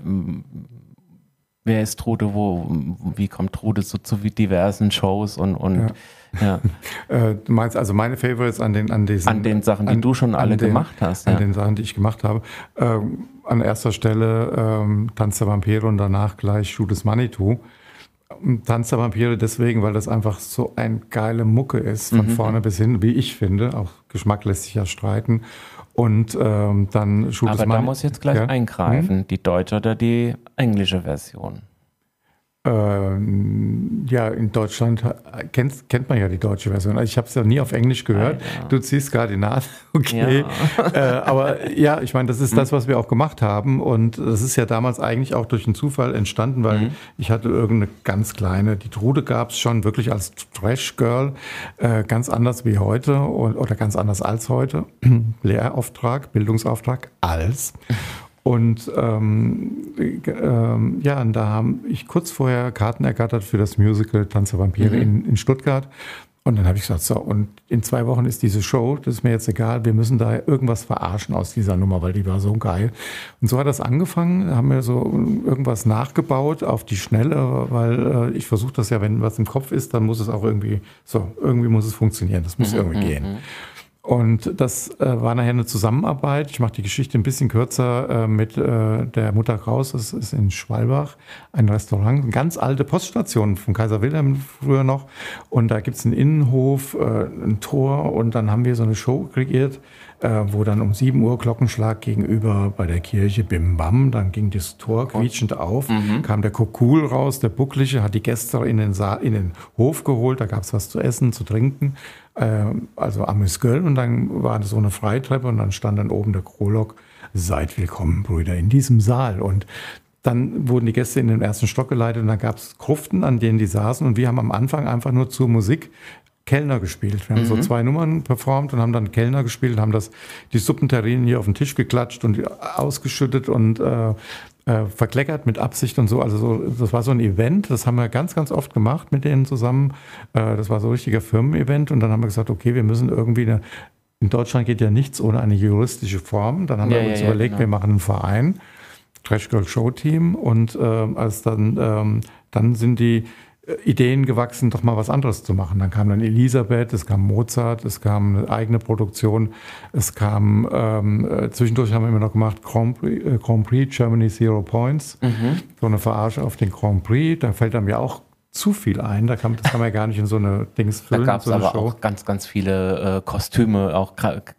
wer ist Trude, wo, wie kommt Trude so zu diversen Shows und, und ja. Ja. [laughs] äh, du meinst also meine Favorites an den, an diesen. An den Sachen, die an, du schon alle den, gemacht hast. An den Sachen, die ich gemacht habe. Ähm, an erster Stelle ähm, Tanz der Vampire und danach gleich Schuh des Manitou. Tanz der Vampire deswegen, weil das einfach so ein geile Mucke ist, von mhm. vorne bis hin, wie ich finde. Auch Geschmack lässt sich ja streiten. Und ähm, dann Schuh Aber da muss jetzt gleich ja? eingreifen. Hm? Die deutsche oder die englische Version? Ähm, ja, in Deutschland kennt, kennt man ja die deutsche Version. Also ich habe es ja nie auf Englisch gehört. Ah, ja. Du ziehst gerade die Nase, [laughs] okay. Ja. Äh, aber ja, ich meine, das ist das, was wir auch gemacht haben. Und das ist ja damals eigentlich auch durch einen Zufall entstanden, weil mhm. ich hatte irgendeine ganz kleine, die Trude gab es schon wirklich als Trash-Girl, äh, ganz anders wie heute oder ganz anders als heute. [clears throat] Lehrauftrag, Bildungsauftrag als. Und ähm, äh, ja, und da haben ich kurz vorher Karten ergattert für das Musical Tanz der Vampire mhm. in, in Stuttgart. Und dann habe ich gesagt, so, und in zwei Wochen ist diese Show, das ist mir jetzt egal, wir müssen da irgendwas verarschen aus dieser Nummer, weil die war so geil. Und so hat das angefangen, haben wir so irgendwas nachgebaut auf die Schnelle, weil äh, ich versuche das ja, wenn was im Kopf ist, dann muss es auch irgendwie, so, irgendwie muss es funktionieren, das muss mhm, irgendwie gehen. Und das äh, war nachher eine Zusammenarbeit. Ich mache die Geschichte ein bisschen kürzer äh, mit äh, der Mutter Kraus. Das ist in Schwalbach ein Restaurant, eine ganz alte Poststation von Kaiser Wilhelm früher noch. Und da gibt's einen Innenhof, äh, ein Tor und dann haben wir so eine Show kreiert, wo dann um 7 Uhr Glockenschlag gegenüber bei der Kirche Bim Bam, dann ging das Tor quietschend auf, mhm. kam der Kokul raus, der Buckliche, hat die Gäste in den, Saal, in den Hof geholt, da gab's was zu essen, zu trinken äh, also Amüsgöl und dann war so eine Freitreppe und dann stand dann oben der Prolog, seid willkommen, Brüder, in diesem Saal. Und dann wurden die Gäste in den ersten Stock geleitet und dann gab es Gruften, an denen die saßen und wir haben am Anfang einfach nur zur Musik Kellner gespielt. Wir haben mhm. so zwei Nummern performt und haben dann Kellner gespielt, haben das, die Suppenterrinen hier auf den Tisch geklatscht und ausgeschüttet und äh, äh, verkleckert mit Absicht und so. Also so, das war so ein Event, das haben wir ganz, ganz oft gemacht mit denen zusammen. Äh, das war so ein richtiger Firmen-Event und dann haben wir gesagt, okay, wir müssen irgendwie eine, in Deutschland geht ja nichts ohne eine juristische Form. Dann haben ja, wir uns ja, überlegt, genau. wir machen einen Verein, Trash Girl Show Team und äh, als dann, ähm, dann sind die Ideen gewachsen, doch mal was anderes zu machen. Dann kam dann Elisabeth, es kam Mozart, es kam eine eigene Produktion, es kam, ähm, äh, zwischendurch haben wir immer noch gemacht Grand Prix, äh, Grand Prix Germany Zero Points, mhm. so eine Verarsche auf den Grand Prix. Da fällt einem ja auch zu viel ein. Da kann, das kann man ja gar nicht in so eine Dings füllen. Da gab es so aber Show. auch ganz, ganz viele äh, Kostüme, auch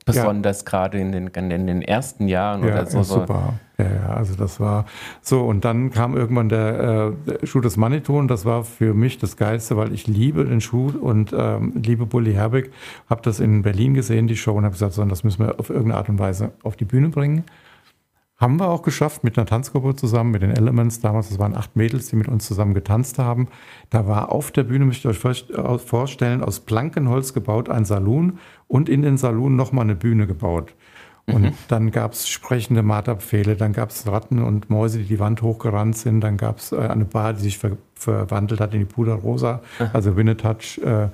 besonders ja. gerade in den, in den ersten Jahren ja, oder so. Super. Ja, ja, also das war so. Und dann kam irgendwann der, äh, der Schuh des Manitou und das war für mich das Geilste, weil ich liebe den Schuh und ähm, liebe Bully Herbig. Habe das in Berlin gesehen, die Show, und habe gesagt, so, das müssen wir auf irgendeine Art und Weise auf die Bühne bringen. Haben wir auch geschafft mit einer Tanzgruppe zusammen, mit den Elements. Damals, das waren acht Mädels, die mit uns zusammen getanzt haben. Da war auf der Bühne, müsst ihr euch äh, vorstellen, aus Plankenholz gebaut ein Saloon und in den Saloon nochmal eine Bühne gebaut. Und mhm. dann gab es sprechende Marterpfähle, dann gab es Ratten und Mäuse, die die Wand hochgerannt sind, dann gab es äh, eine Bar, die sich ver verwandelt hat in die Puderrosa, also Winnetouch. Äh,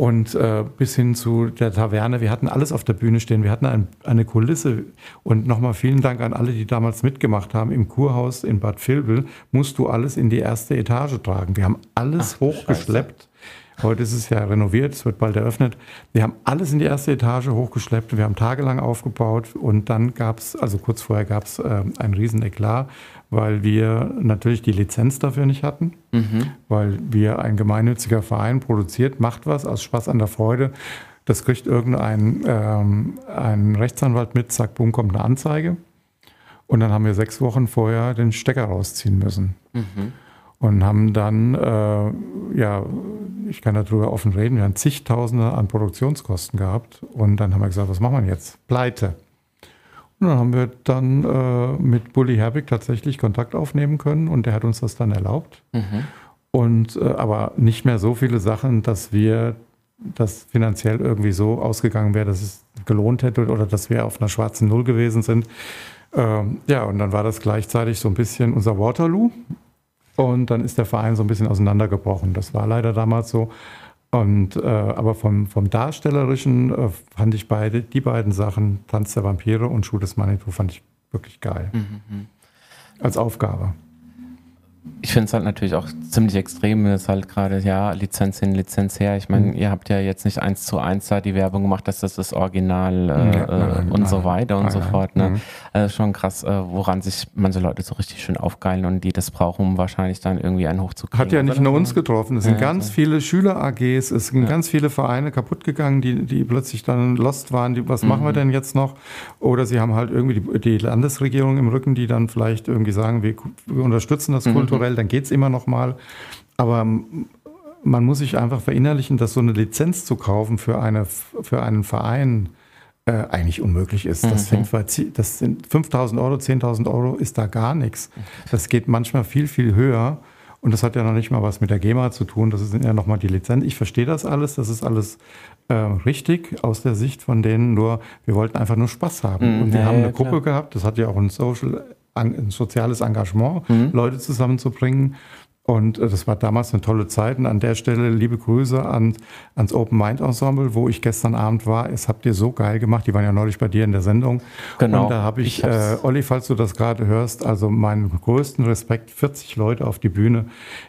und äh, bis hin zu der Taverne. Wir hatten alles auf der Bühne stehen. Wir hatten ein, eine Kulisse. Und nochmal vielen Dank an alle, die damals mitgemacht haben. Im Kurhaus in Bad Vilbel musst du alles in die erste Etage tragen. Wir haben alles Ach, hochgeschleppt. Scheiße. Heute ist es ja renoviert, es wird bald eröffnet. Wir haben alles in die erste Etage hochgeschleppt. Wir haben tagelang aufgebaut und dann gab es, also kurz vorher gab es äh, ein riesen Eklat, weil wir natürlich die Lizenz dafür nicht hatten, mhm. weil wir ein gemeinnütziger Verein produziert, macht was aus Spaß an der Freude. Das kriegt irgendein ähm, ein Rechtsanwalt mit, zack, boom, kommt eine Anzeige. Und dann haben wir sechs Wochen vorher den Stecker rausziehen müssen. Mhm. Und haben dann, äh, ja, ich kann darüber offen reden, wir haben zigtausende an Produktionskosten gehabt. Und dann haben wir gesagt, was machen wir jetzt? Pleite. Und dann haben wir dann äh, mit Bully Herbig tatsächlich Kontakt aufnehmen können und der hat uns das dann erlaubt. Mhm. Und äh, aber nicht mehr so viele Sachen, dass wir das finanziell irgendwie so ausgegangen wäre, dass es gelohnt hätte oder dass wir auf einer schwarzen Null gewesen sind. Ähm, ja, und dann war das gleichzeitig so ein bisschen unser Waterloo. Und dann ist der Verein so ein bisschen auseinandergebrochen. Das war leider damals so. Und äh, aber vom, vom Darstellerischen äh, fand ich beide, die beiden Sachen, Tanz der Vampire und Schuh des Manitou, fand ich wirklich geil. Mhm. mhm. Als Aufgabe ich finde es halt natürlich auch ziemlich extrem, ist halt gerade, ja, Lizenz hin, Lizenz her. Ich meine, mhm. ihr habt ja jetzt nicht eins zu eins da die Werbung gemacht, dass das das Original äh, ja, nein, und nein, so weiter nein, und so fort. Ne? Mhm. Also schon krass, äh, woran sich manche Leute so richtig schön aufgeilen und die das brauchen, um wahrscheinlich dann irgendwie einen hochzukriegen. Hat ja nicht nur uns getroffen, es sind ja, ganz so. viele Schüler-AGs, es sind ja. ganz viele Vereine kaputt gegangen, die, die plötzlich dann lost waren, die, was mhm. machen wir mhm. denn jetzt noch? Oder sie haben halt irgendwie die, die Landesregierung im Rücken, die dann vielleicht irgendwie sagen, wir, wir unterstützen das mhm. Kulturell kulturell, dann geht es immer noch mal. Aber man muss sich einfach verinnerlichen, dass so eine Lizenz zu kaufen für, eine, für einen Verein äh, eigentlich unmöglich ist. Das, mhm. fängt bei, das sind 5000 Euro, 10.000 Euro ist da gar nichts. Das geht manchmal viel, viel höher. Und das hat ja noch nicht mal was mit der GEMA zu tun. Das sind ja nochmal die Lizenz. Ich verstehe das alles. Das ist alles äh, richtig aus der Sicht von denen. Nur wir wollten einfach nur Spaß haben. Mhm, und wir ja, haben eine ja, Gruppe gehabt. Das hat ja auch ein Social soziales Engagement, mhm. Leute zusammenzubringen. Und äh, das war damals eine tolle Zeit. Und an der Stelle liebe Grüße an, ans Open Mind Ensemble, wo ich gestern Abend war. Es habt ihr so geil gemacht. Die waren ja neulich bei dir in der Sendung. Genau. Und da habe ich, ich äh, Olli, falls du das gerade hörst, also meinen größten Respekt, 40 Leute auf die Bühne.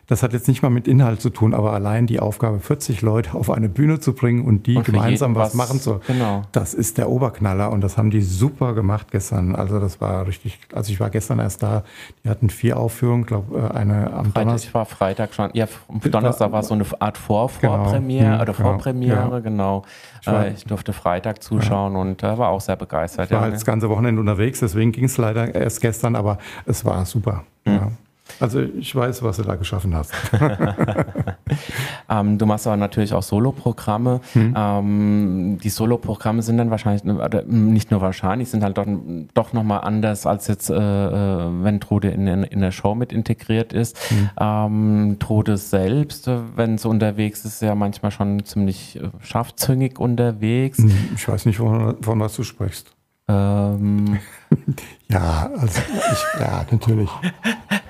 Das hat jetzt nicht mal mit Inhalt zu tun, aber allein die Aufgabe, 40 Leute auf eine Bühne zu bringen und die und gemeinsam was, was, machen zu, genau. das ist der Oberknaller. Und das haben die super gemacht gestern. Also das war richtig, also ich war gestern erst da. Die hatten vier Aufführungen, glaube äh, eine am Donnerstag war Freitag schon. Ja, Donnerstag war so eine Art Vor Vorpremiere genau, oder Vorpremiere, ja. genau. Ich, war, äh, ich, durfte Freitag zuschauen ja. und äh, war auch sehr begeistert. Ich war ja, halt das ganze Wochenende unterwegs, deswegen ging es leider erst gestern, aber es war super. Mhm. Also ich weiß, was du da geschaffen hast. [laughs] ähm, du machst aber natürlich auch Soloprogramme. Hm. Ähm, die Soloprogramme sind dann wahrscheinlich, oder nicht nur wahrscheinlich, sind halt doch, doch nochmal anders als jetzt, äh, äh, wenn Trude in, in, in, der Show mit integriert ist. Hm. Ähm, Trude selbst, wenn sie unterwegs ist, ist ja manchmal schon ziemlich äh, scharfzüngig unterwegs. Hm, ich weiß nicht, von, von was du sprichst. Ähm. [laughs] ja, also ich, ja, natürlich. [laughs]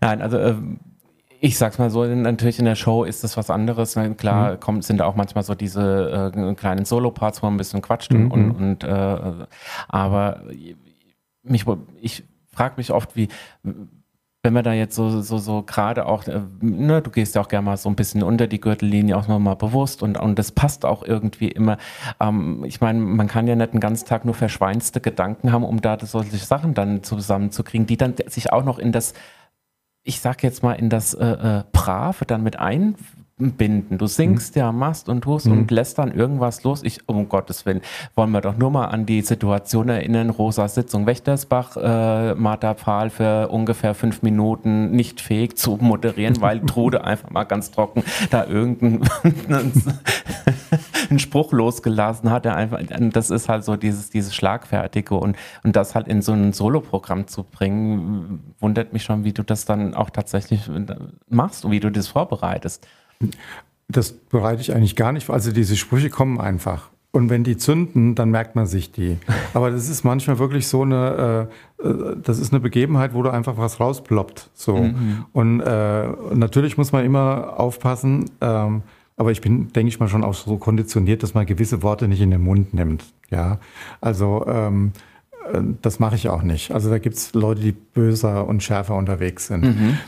Nein, also äh, ich sag's mal so, natürlich in der Show ist das was anderes. Klar mhm. kommt, sind auch manchmal so diese äh, kleinen Solo-Parts, wo man ein bisschen quatscht mhm. und, und äh, aber mich, ich frage mich oft, wie wenn wir da jetzt so, so, so gerade auch, äh, ne, du gehst ja auch gerne mal so ein bisschen unter die Gürtellinie, auch mal bewusst und, und das passt auch irgendwie immer. Ähm, ich meine, man kann ja nicht den ganzen Tag nur verschweinste Gedanken haben, um da solche Sachen dann zusammenzukriegen, die dann sich auch noch in das, ich sag jetzt mal, in das äh, äh, Brave dann mit ein binden. Du singst mhm. ja, machst und tust mhm. und lässt dann irgendwas los. Ich, um Gottes Willen, wollen wir doch nur mal an die Situation erinnern, Rosa Sitzung Wächtersbach, äh, Martha Pfahl für ungefähr fünf Minuten nicht fähig zu moderieren, weil [laughs] Trude einfach mal ganz trocken da irgendeinen [laughs] Spruch losgelassen hat. Der einfach, das ist halt so dieses, dieses Schlagfertige und, und das halt in so ein Soloprogramm zu bringen, wundert mich schon, wie du das dann auch tatsächlich machst und wie du das vorbereitest. Das bereite ich eigentlich gar nicht vor. Also diese Sprüche kommen einfach. Und wenn die zünden, dann merkt man sich die. Aber das ist manchmal wirklich so eine, äh, äh, das ist eine Begebenheit, wo du einfach was rausploppt. So. Mhm. Und äh, natürlich muss man immer aufpassen. Ähm, aber ich bin, denke ich mal, schon auch so konditioniert, dass man gewisse Worte nicht in den Mund nimmt. Ja, also ähm, äh, das mache ich auch nicht. Also da gibt es Leute, die böser und schärfer unterwegs sind. Mhm.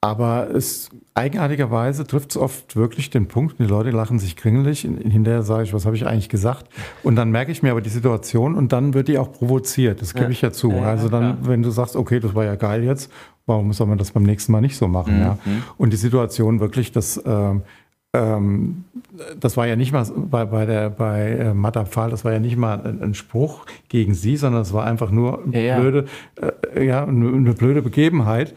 Aber es eigenartigerweise trifft es oft wirklich den Punkt, die Leute lachen sich kringelig. Hinterher sage ich, was habe ich eigentlich gesagt? Und dann merke ich mir aber die Situation und dann wird die auch provoziert. Das gebe ja. ich ja zu. also dann, ja. wenn du sagst, okay, das war ja geil jetzt, warum soll man das beim nächsten Mal nicht so machen? Mhm. Ja? Und die Situation wirklich, dass ähm, ähm, das war ja nicht mal bei, bei, der, bei äh, Matta Pfahl, das war ja nicht mal ein, ein, Spruch gegen sie, sondern es war einfach nur ja, blöde, äh, ja, eine, eine blöde Begebenheit.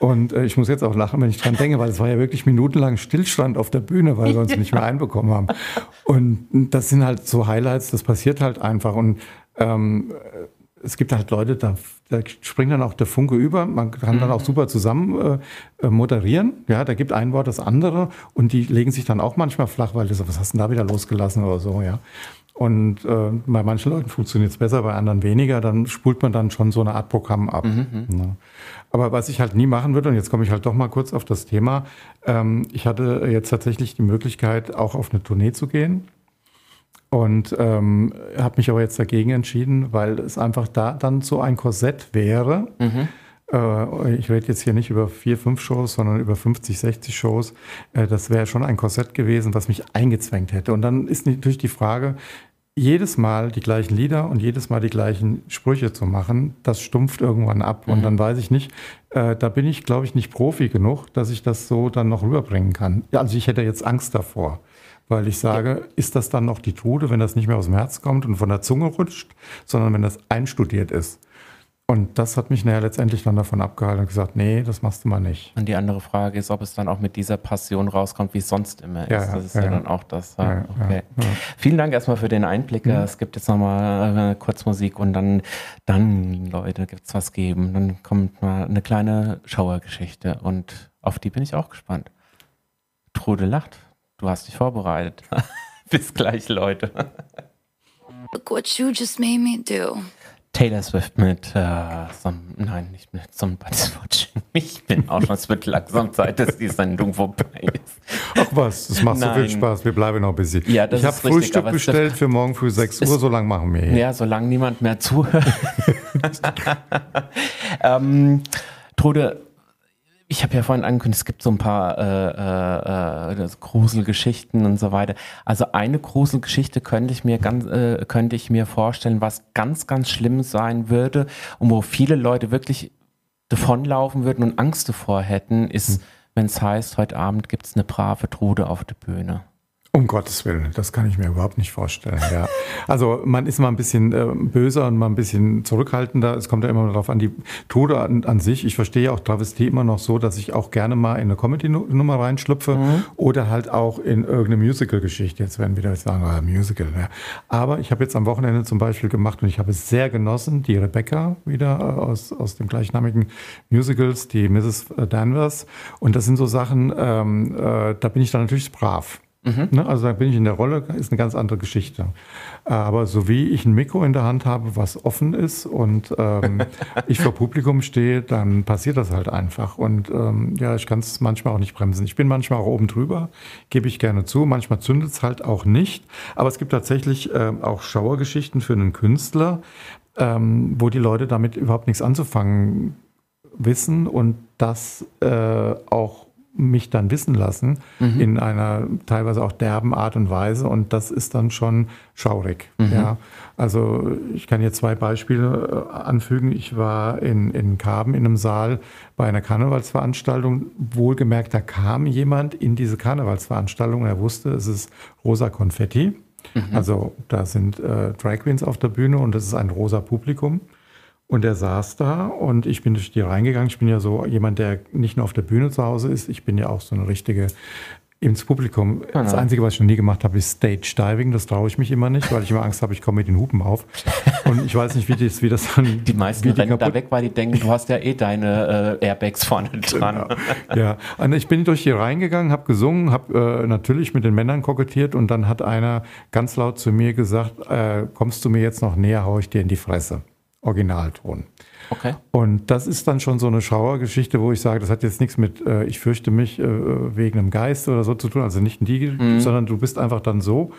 Und äh, ich muss jetzt auch lachen, wenn ich dran denke, weil es war ja wirklich minutenlang Stillstand auf der Bühne, weil wir uns nicht mehr [laughs] einbekommen haben. Und das sind halt so Highlights, das passiert halt einfach. Und ähm, es gibt halt Leute, da, da springt dann auch der Funke über. Man kann dann auch mhm. super zusammen äh, äh, moderieren. Ja, da gibt ein Wort das andere und die legen sich dann auch manchmal flach, weil so, was hast du denn da wieder losgelassen oder so, ja. Und äh, bei manchen Leuten funktioniert es besser, bei anderen weniger. Dann spult man dann schon so eine Art Programm ab. Mhm. mhm. Ja. Aber was ich halt nie machen würde, und jetzt komme ich halt doch mal kurz auf das Thema, ähm, ich hatte jetzt tatsächlich die Möglichkeit, auch auf eine Tournee zu gehen. Und ähm, habe mich aber jetzt dagegen entschieden, weil es einfach da dann so ein Korsett wäre. Mhm. Äh, ich rede jetzt hier nicht über vier, fünf Shows, sondern über 50, 60 Shows. Äh, das wäre schon ein Korsett gewesen, was mich eingezwängt hätte. Und dann ist natürlich die Frage, jedes Mal die gleichen Lieder und jedes Mal die gleichen Sprüche zu machen, das stumpft irgendwann ab. Mhm. Und dann weiß ich nicht, äh, da bin ich, glaube ich, nicht Profi genug, dass ich das so dann noch rüberbringen kann. Also ich hätte jetzt Angst davor, weil ich sage, ist das dann noch die Trude, wenn das nicht mehr aus dem Herz kommt und von der Zunge rutscht, sondern wenn das einstudiert ist. Und das hat mich nachher letztendlich dann davon abgehalten und gesagt, nee, das machst du mal nicht. Und die andere Frage ist, ob es dann auch mit dieser Passion rauskommt, wie es sonst immer ist. Ja, das ist ja, ja dann auch das. Ja, okay. Vielen Dank erstmal für den Einblick. Mhm. Es gibt jetzt nochmal äh, Kurzmusik und dann, dann, Leute, gibt es was geben. Dann kommt mal eine kleine Schauergeschichte und auf die bin ich auch gespannt. Trude lacht. Du hast dich vorbereitet. [laughs] Bis gleich, Leute. Look what you just made me do. Taylor Swift mit äh, some, nein, nicht mit Somebody's Watching. [laughs] Ich bin auch schon, es wird langsam Zeit, dass die Sendung vorbei ist. Ach was, das macht nein. so viel Spaß, wir bleiben noch busy. Ja, das ich habe Frühstück bestellt für morgen früh 6 Uhr, so lange machen wir hier. Ja, solange niemand mehr zuhört. [laughs] ähm, Trude, ich habe ja vorhin angekündigt, es gibt so ein paar äh, äh, äh, Gruselgeschichten und so weiter. Also eine Gruselgeschichte könnte ich mir ganz, äh, könnte ich mir vorstellen, was ganz, ganz schlimm sein würde und wo viele Leute wirklich davonlaufen würden und Angst davor hätten, ist, hm. wenn es heißt, heute Abend gibt es eine brave Trude auf der Bühne. Um Gottes Willen, das kann ich mir überhaupt nicht vorstellen. Ja. [laughs] Also man ist mal ein bisschen äh, böser und mal ein bisschen zurückhaltender. Es kommt ja immer darauf an, die Tode an, an, sich. Ich verstehe auch Travestie immer noch so, dass ich auch gerne mal in eine Comedy-Nummer reinschlüpfe mhm. oder halt auch in irgendeine Musical-Geschichte. Jetzt werden wieder sagen, ah, Musical. Ja. Aber ich habe jetzt am Wochenende zum Beispiel gemacht und ich habe es sehr genossen, die Rebecca wieder äh, aus, aus dem gleichnamigen Musicals, die Mrs. Danvers. Und das sind so Sachen, ähm, äh, da bin ich dann natürlich brav. Mhm. Ne, also da bin ich in der Rolle, ist eine ganz andere Geschichte. Aber so wie ich ein Mikro in der Hand habe, was offen ist und ähm, [laughs] ich vor Publikum stehe, dann passiert das halt einfach. Und ähm, ja, ich kann es manchmal auch nicht bremsen. Ich bin manchmal auch oben drüber, gebe ich gerne zu. Manchmal zündet es halt auch nicht. Aber es gibt tatsächlich ähm, auch Schauergeschichten für einen Künstler, ähm, wo die Leute damit überhaupt nichts anzufangen wissen und das äh, auch mich dann wissen lassen mhm. in einer teilweise auch derben Art und Weise und das ist dann schon schaurig. Mhm. Ja. Also ich kann hier zwei Beispiele äh, anfügen. Ich war in, in Karben in einem Saal bei einer Karnevalsveranstaltung. Wohlgemerkt, da kam jemand in diese Karnevalsveranstaltung und er wusste, es ist rosa Konfetti. Mhm. Also da sind äh, Drag Queens auf der Bühne und es ist ein rosa Publikum. Und er saß da und ich bin durch die reingegangen. Ich bin ja so jemand, der nicht nur auf der Bühne zu Hause ist, ich bin ja auch so eine richtige ins Publikum. Genau. Das Einzige, was ich noch nie gemacht habe, ist Stage Diving. Das traue ich mich immer nicht, weil ich immer Angst habe, ich komme mit den Hupen auf. Und ich weiß nicht, wie das, wie das dann. Die meisten rennen kaputt. da weg, weil die denken, du hast ja eh deine äh, Airbags vorne dran. Genau. Ja, und ich bin durch hier reingegangen, habe gesungen, habe äh, natürlich mit den Männern kokettiert und dann hat einer ganz laut zu mir gesagt: äh, Kommst du mir jetzt noch näher, hau ich dir in die Fresse. Originalton. Okay. Und das ist dann schon so eine Schauergeschichte, wo ich sage, das hat jetzt nichts mit, äh, ich fürchte mich äh, wegen einem Geist oder so zu tun, also nicht die, mhm. sondern du bist einfach dann so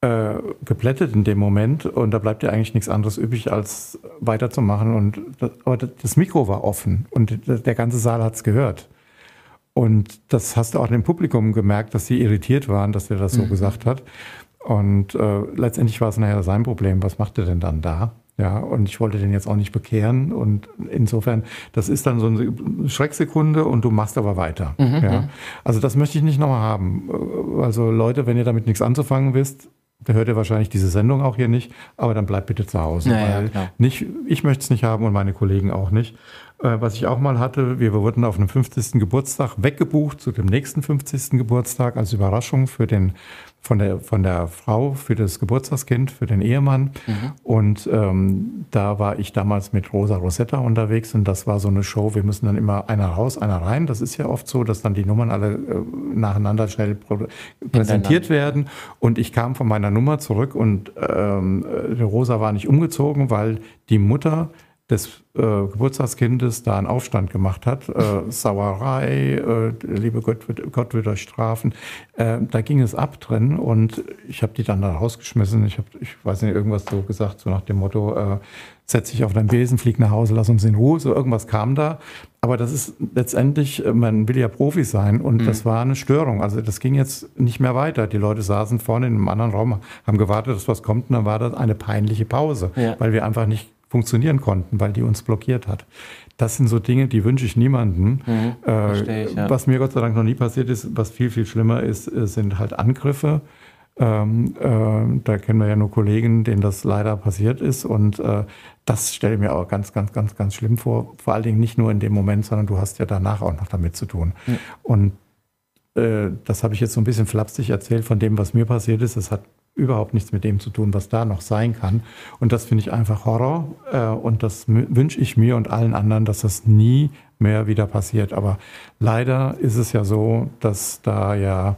äh, geplättet in dem Moment und da bleibt dir eigentlich nichts anderes übrig, als weiterzumachen. Und das, aber das Mikro war offen und der ganze Saal hat es gehört. Und das hast du auch dem Publikum gemerkt, dass sie irritiert waren, dass er das so mhm. gesagt hat. Und äh, letztendlich war es nachher sein Problem. Was macht er denn dann da? Ja, und ich wollte den jetzt auch nicht bekehren. Und insofern, das ist dann so eine Schrecksekunde und du machst aber weiter. Mhm. Ja. Mhm. Also das möchte ich nicht nochmal haben. Also Leute, wenn ihr damit nichts anzufangen wisst, da hört ihr wahrscheinlich diese Sendung auch hier nicht, aber dann bleibt bitte zu Hause. Naja, nicht, ich möchte es nicht haben und meine Kollegen auch nicht. Äh, was ich auch mal hatte, wir wurden auf einem 50. Geburtstag weggebucht zu dem nächsten 50. Geburtstag als Überraschung für den von der, von der Frau für das Geburtstagskind, für den Ehemann. Mhm. Und ähm, da war ich damals mit Rosa Rosetta unterwegs und das war so eine Show. Wir müssen dann immer einer raus, einer rein. Das ist ja oft so, dass dann die Nummern alle äh, nacheinander schnell präsentiert werden. Und ich kam von meiner Nummer zurück und ähm, äh, Rosa war nicht umgezogen, weil die Mutter des äh, Geburtstagskindes da einen Aufstand gemacht hat. Äh, Sauerei, äh, liebe Gott wird, Gott wird euch strafen. Äh, da ging es ab drin und ich habe die dann da rausgeschmissen. Ich habe, ich weiß nicht, irgendwas so gesagt, so nach dem Motto, äh, setz dich auf dein Besen, flieg nach Hause, lass uns in Ruhe. So irgendwas kam da. Aber das ist letztendlich, äh, man will ja Profi sein und mhm. das war eine Störung. Also das ging jetzt nicht mehr weiter. Die Leute saßen vorne in einem anderen Raum, haben gewartet, dass was kommt und dann war das eine peinliche Pause, ja. weil wir einfach nicht funktionieren konnten, weil die uns blockiert hat. Das sind so Dinge, die wünsche ich niemandem. Mhm, äh, ich, ja. Was mir Gott sei Dank noch nie passiert ist, was viel, viel schlimmer ist, äh, sind halt Angriffe. Ähm, äh, da kennen wir ja nur Kollegen, denen das leider passiert ist. Und äh, das stelle ich mir auch ganz, ganz, ganz, ganz schlimm vor. Vor allen Dingen nicht nur in dem Moment, sondern du hast ja danach auch noch damit zu tun. Mhm. Und äh, das habe ich jetzt so ein bisschen flapsig erzählt von dem, was mir passiert ist. Das hat überhaupt nichts mit dem zu tun, was da noch sein kann. Und das finde ich einfach Horror. Äh, und das wünsche ich mir und allen anderen, dass das nie mehr wieder passiert. Aber leider ist es ja so, dass da ja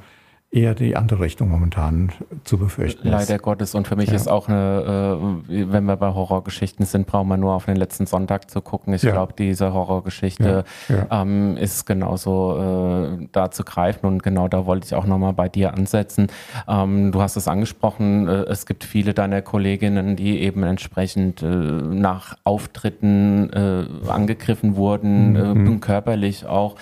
eher die andere Richtung momentan zu befürchten ist. Leider Gottes. Und für mich ja. ist auch eine, äh, wenn wir bei Horrorgeschichten sind, brauchen wir nur auf den letzten Sonntag zu gucken. Ich ja. glaube, diese Horrorgeschichte ja. ähm, ist genauso äh, da zu greifen. Und genau da wollte ich auch nochmal bei dir ansetzen. Ähm, du hast es angesprochen, äh, es gibt viele deiner Kolleginnen, die eben entsprechend äh, nach Auftritten äh, angegriffen wurden, mhm. körperlich auch.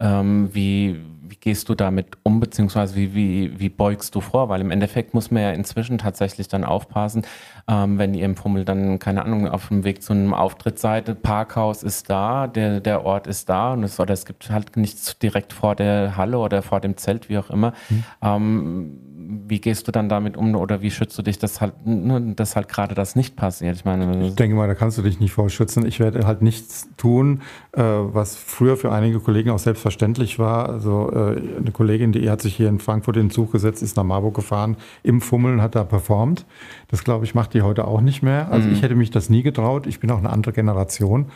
Ähm, wie wie gehst du damit um, beziehungsweise wie, wie, wie beugst du vor? Weil im Endeffekt muss man ja inzwischen tatsächlich dann aufpassen, ähm, wenn ihr im Pummel dann, keine Ahnung, auf dem Weg zu einem Auftritt seid, Parkhaus ist da, der, der Ort ist da und es, oder es gibt halt nichts direkt vor der Halle oder vor dem Zelt, wie auch immer. Mhm. Ähm, wie gehst du dann damit um oder wie schützt du dich, dass halt, ne, dass halt gerade das nicht passiert? Ich meine, ich denke mal, da kannst du dich nicht vorschützen. Ich werde halt nichts tun, äh, was früher für einige Kollegen auch selbstverständlich war. Also äh, eine Kollegin, die hat sich hier in Frankfurt in den Zug gesetzt, ist nach Marburg gefahren, im Fummeln hat da performt. Das glaube ich macht die heute auch nicht mehr. Also mhm. ich hätte mich das nie getraut. Ich bin auch eine andere Generation.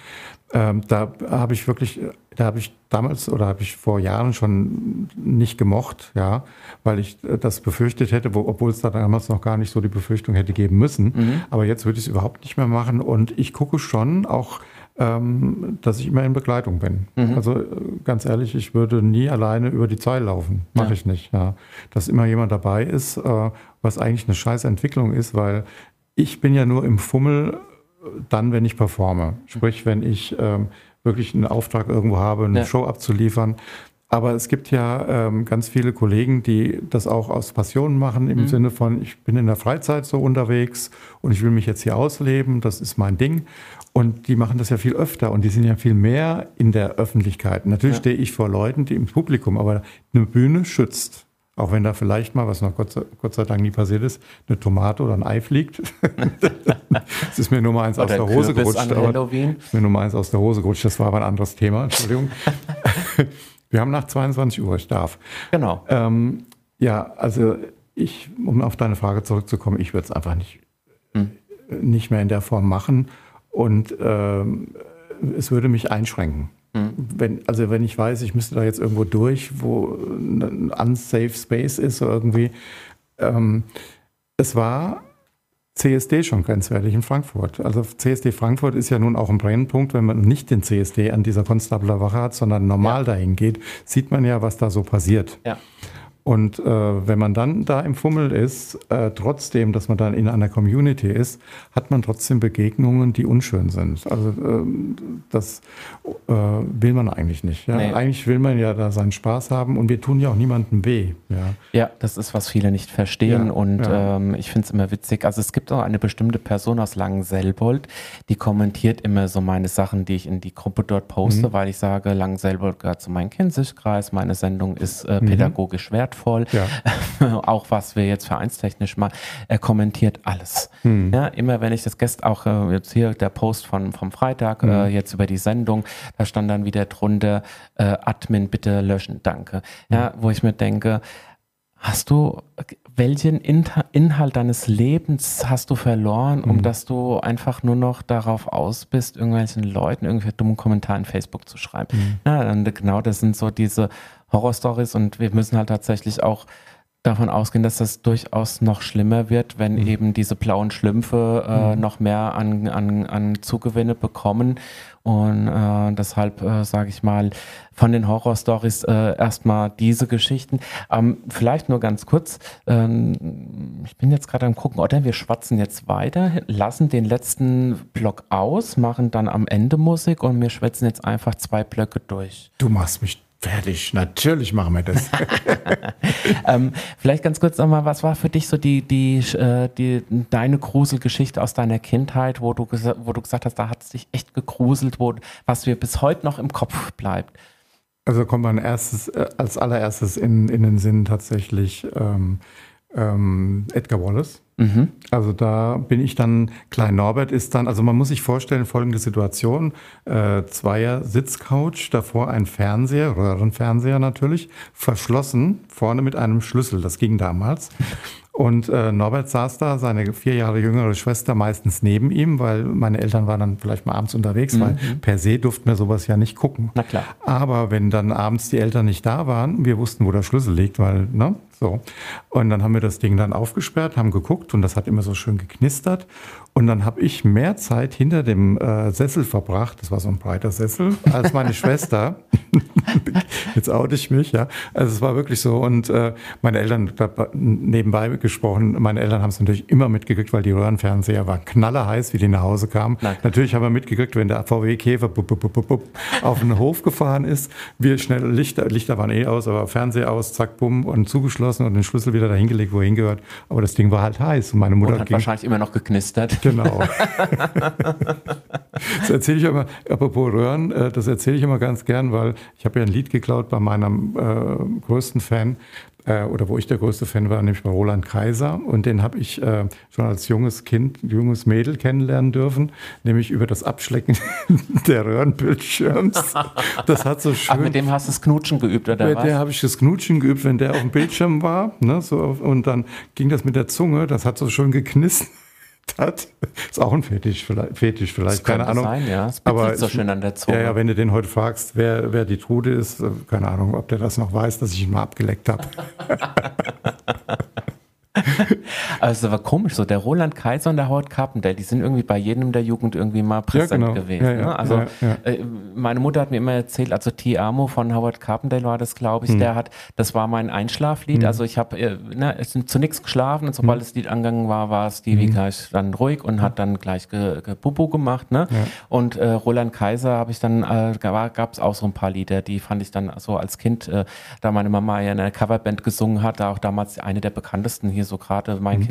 Ähm, da habe ich wirklich, da habe ich damals oder habe ich vor Jahren schon nicht gemocht, ja, weil ich das befürchtet hätte, wo, obwohl es da damals noch gar nicht so die Befürchtung hätte geben müssen. Mhm. Aber jetzt würde ich es überhaupt nicht mehr machen und ich gucke schon auch, ähm, dass ich immer in Begleitung bin. Mhm. Also äh, ganz ehrlich, ich würde nie alleine über die Zeile laufen. Mache ja. ich nicht. Ja. Dass immer jemand dabei ist, äh, was eigentlich eine scheiß Entwicklung ist, weil ich bin ja nur im Fummel dann, wenn ich performe. Sprich, wenn ich ähm, wirklich einen Auftrag irgendwo habe, eine Ja. Show abzuliefern. Aber es gibt ja ähm, ganz viele Kollegen, die das auch aus Passion machen, Mhm. im Sinne von, ich bin in der Freizeit so unterwegs und ich will mich jetzt hier ausleben, das ist mein Ding. Und die machen das ja viel öfter und die sind ja viel mehr in der Öffentlichkeit. Natürlich Ja. stehe ich vor Leuten, die im Publikum, aber eine Bühne schützt. Auch wenn da vielleicht mal, was noch Gott sei, Gott sei Dank nie passiert ist, eine Tomate oder ein Ei fliegt. [laughs] Es ist mir nur mal eins aus der Hose Kürbis gerutscht. aber- ist mir nur mal eins aus der Hose gerutscht. Das war aber ein anderes Thema. Entschuldigung. [laughs] Wir haben nach 22 Uhr, ich darf. Genau. Ähm, ja, also ich, um auf deine Frage zurückzukommen, ich würde es einfach nicht, nicht mehr in der Form machen und ähm, es würde mich einschränken. Wenn, also wenn ich weiß, ich müsste da jetzt irgendwo durch, wo ein unsafe Space ist oder irgendwie. Ähm, es war CSD schon grenzwertig in Frankfurt. Also CSD Frankfurt ist ja nun auch ein Brennpunkt, wenn man nicht den CSD an dieser Konstabler Wache hat, sondern normal dahin geht, sieht man ja, was da so passiert. Ja. Und äh, wenn man dann da im Fummel ist, äh, trotzdem, dass man dann in einer Community ist, hat man trotzdem Begegnungen, die unschön sind. Also ähm, das äh, will man eigentlich nicht. Ja? Nee. Eigentlich will man ja da seinen Spaß haben und wir tun ja auch niemandem weh. Ja. Ja, das ist, was viele nicht verstehen. Ja, und. Ähm, ich finde es immer witzig. Also es gibt auch eine bestimmte Person aus Langenselbold, die kommentiert immer so meine Sachen, die ich in die Gruppe dort poste, Mhm. weil ich sage, Langenselbold gehört zu meinem Kinzigkreis, meine Sendung ist Mhm. äh, pädagogisch wertvoll. Ja. [laughs] auch was wir jetzt vereinstechnisch machen. Er kommentiert alles. Mhm. Ja, immer wenn ich das Gest auch äh, jetzt hier der Post von vom Freitag Mhm. äh, jetzt über die Sendung, da stand dann wieder drunter äh, Admin bitte löschen, danke. Ja, wo ich mir denke, hast du welchen Inhalt deines Lebens hast du verloren, um dass du einfach nur noch darauf aus bist, irgendwelchen Leuten irgendwelche dummen Kommentare in Facebook zu schreiben? Ja, und genau das sind so diese Horrorstories und wir müssen halt tatsächlich auch davon ausgehen, dass das durchaus noch schlimmer wird, wenn eben diese blauen Schlümpfe äh, noch mehr an, an, an Zugewinne bekommen. Und äh, deshalb äh, sage ich mal, von den Horrorstories äh, erstmal diese Geschichten. Ähm, vielleicht nur ganz kurz, ähm, ich bin jetzt gerade am gucken, oder wir schwatzen jetzt weiter, lassen den letzten Block aus, machen dann am Ende Musik und wir schwätzen jetzt einfach zwei Blöcke durch. Du machst mich fertig. Natürlich machen wir das. [laughs] [laughs] Ähm, vielleicht ganz kurz nochmal, was war für dich so die, die, äh, die, deine Gruselgeschichte aus deiner Kindheit, wo du, wo du gesagt hast, da hat es dich echt gegruselt, wo, was dir bis heute noch im Kopf bleibt? Also kommt man erstes, äh, als allererstes in, in den Sinn tatsächlich ähm, ähm, Edgar Wallace. Also da bin ich dann, Klein Norbert ist dann, also man muss sich vorstellen, folgende Situation, äh, Zweier Sitzcouch, davor ein Fernseher, Röhrenfernseher natürlich, verschlossen, vorne mit einem Schlüssel, das ging damals. Und äh, Norbert saß da, seine vier Jahre jüngere Schwester meistens neben ihm, weil meine Eltern waren dann vielleicht mal abends unterwegs, weil per se durften wir sowas ja nicht gucken. Na klar. Aber wenn dann abends die Eltern nicht da waren, wir wussten, wo der Schlüssel liegt, weil, ne, so. Und dann haben wir das Ding dann aufgesperrt, haben geguckt und das hat immer so schön geknistert. Und dann habe ich mehr Zeit hinter dem äh, Sessel verbracht, das war so ein breiter Sessel, als meine [laughs] Schwester. [laughs] Jetzt oute ich mich, ja. Also es war wirklich so. Und äh, meine Eltern, nebenbei gesprochen, meine Eltern haben es natürlich immer mitgekriegt, weil die Röhrenfernseher war knallerheiß, wie die nach Hause kamen. Klar. Natürlich haben wir mitgekriegt, wenn der VW Käfer bup, bup, bup, bup, bup, auf den Hof gefahren ist, wir schnell Lichter, Lichter waren eh aus, aber Fernseher aus, zack, bumm, und zugeschlossen und den Schlüssel wieder dahin gelegt, wo er hingehört. Aber das Ding war halt heiß und meine Mutter Und hat ging wahrscheinlich immer noch geknistert. Genau. [laughs] das erzähle ich immer, apropos Röhren, äh, das erzähle ich immer ganz gern, weil ich habe ja ein Lied geklaut bei meinem äh, größten Fan, äh, oder wo ich der größte Fan war, nämlich bei Roland Kaiser. Und den habe ich äh, schon als junges Kind, junges Mädel kennenlernen dürfen, nämlich über das Abschlecken [laughs] der Röhrenbildschirms. Das hat so schön Ach, mit dem hast du das Knutschen geübt, oder mit was? der habe ich das Knutschen geübt, wenn der auf dem Bildschirm war. Ne, so, und dann ging das mit der Zunge, das hat so schön [laughs] geknistert. Ist auch ein Fetisch vielleicht, Fetisch vielleicht Das keine Ahnung. sein, ja. Es Aber so schön an der Zunge. Ja, ja, wenn du den heute fragst, wer, wer die Trude ist, äh, keine Ahnung, ob der das noch weiß, dass ich ihn mal abgeleckt habe. [laughs] [laughs] Also war komisch, so der Roland Kaiser und der Howard Carpendale, die sind irgendwie bei jedem der Jugend irgendwie mal präsent genau. gewesen. Ja, ja, ne? Also ja, ja. Äh, meine Mutter hat mir immer erzählt, also Ti Amo von Howard Carpendale war das, glaube ich, der hat, das war mein Einschlaflied. Also ich habe äh, ne, es sind zunächst geschlafen und sobald das Lied angegangen war, war Stevie gleich dann ruhig und hat dann gleich ge, ge Bubu gemacht. Ne? Und äh, Roland Kaiser habe ich dann, äh, gab es auch so ein paar Lieder, die fand ich dann so als Kind, äh, da meine Mama ja in einer Coverband gesungen hat, da auch damals eine der bekanntesten hier so gerade Mein Mhm.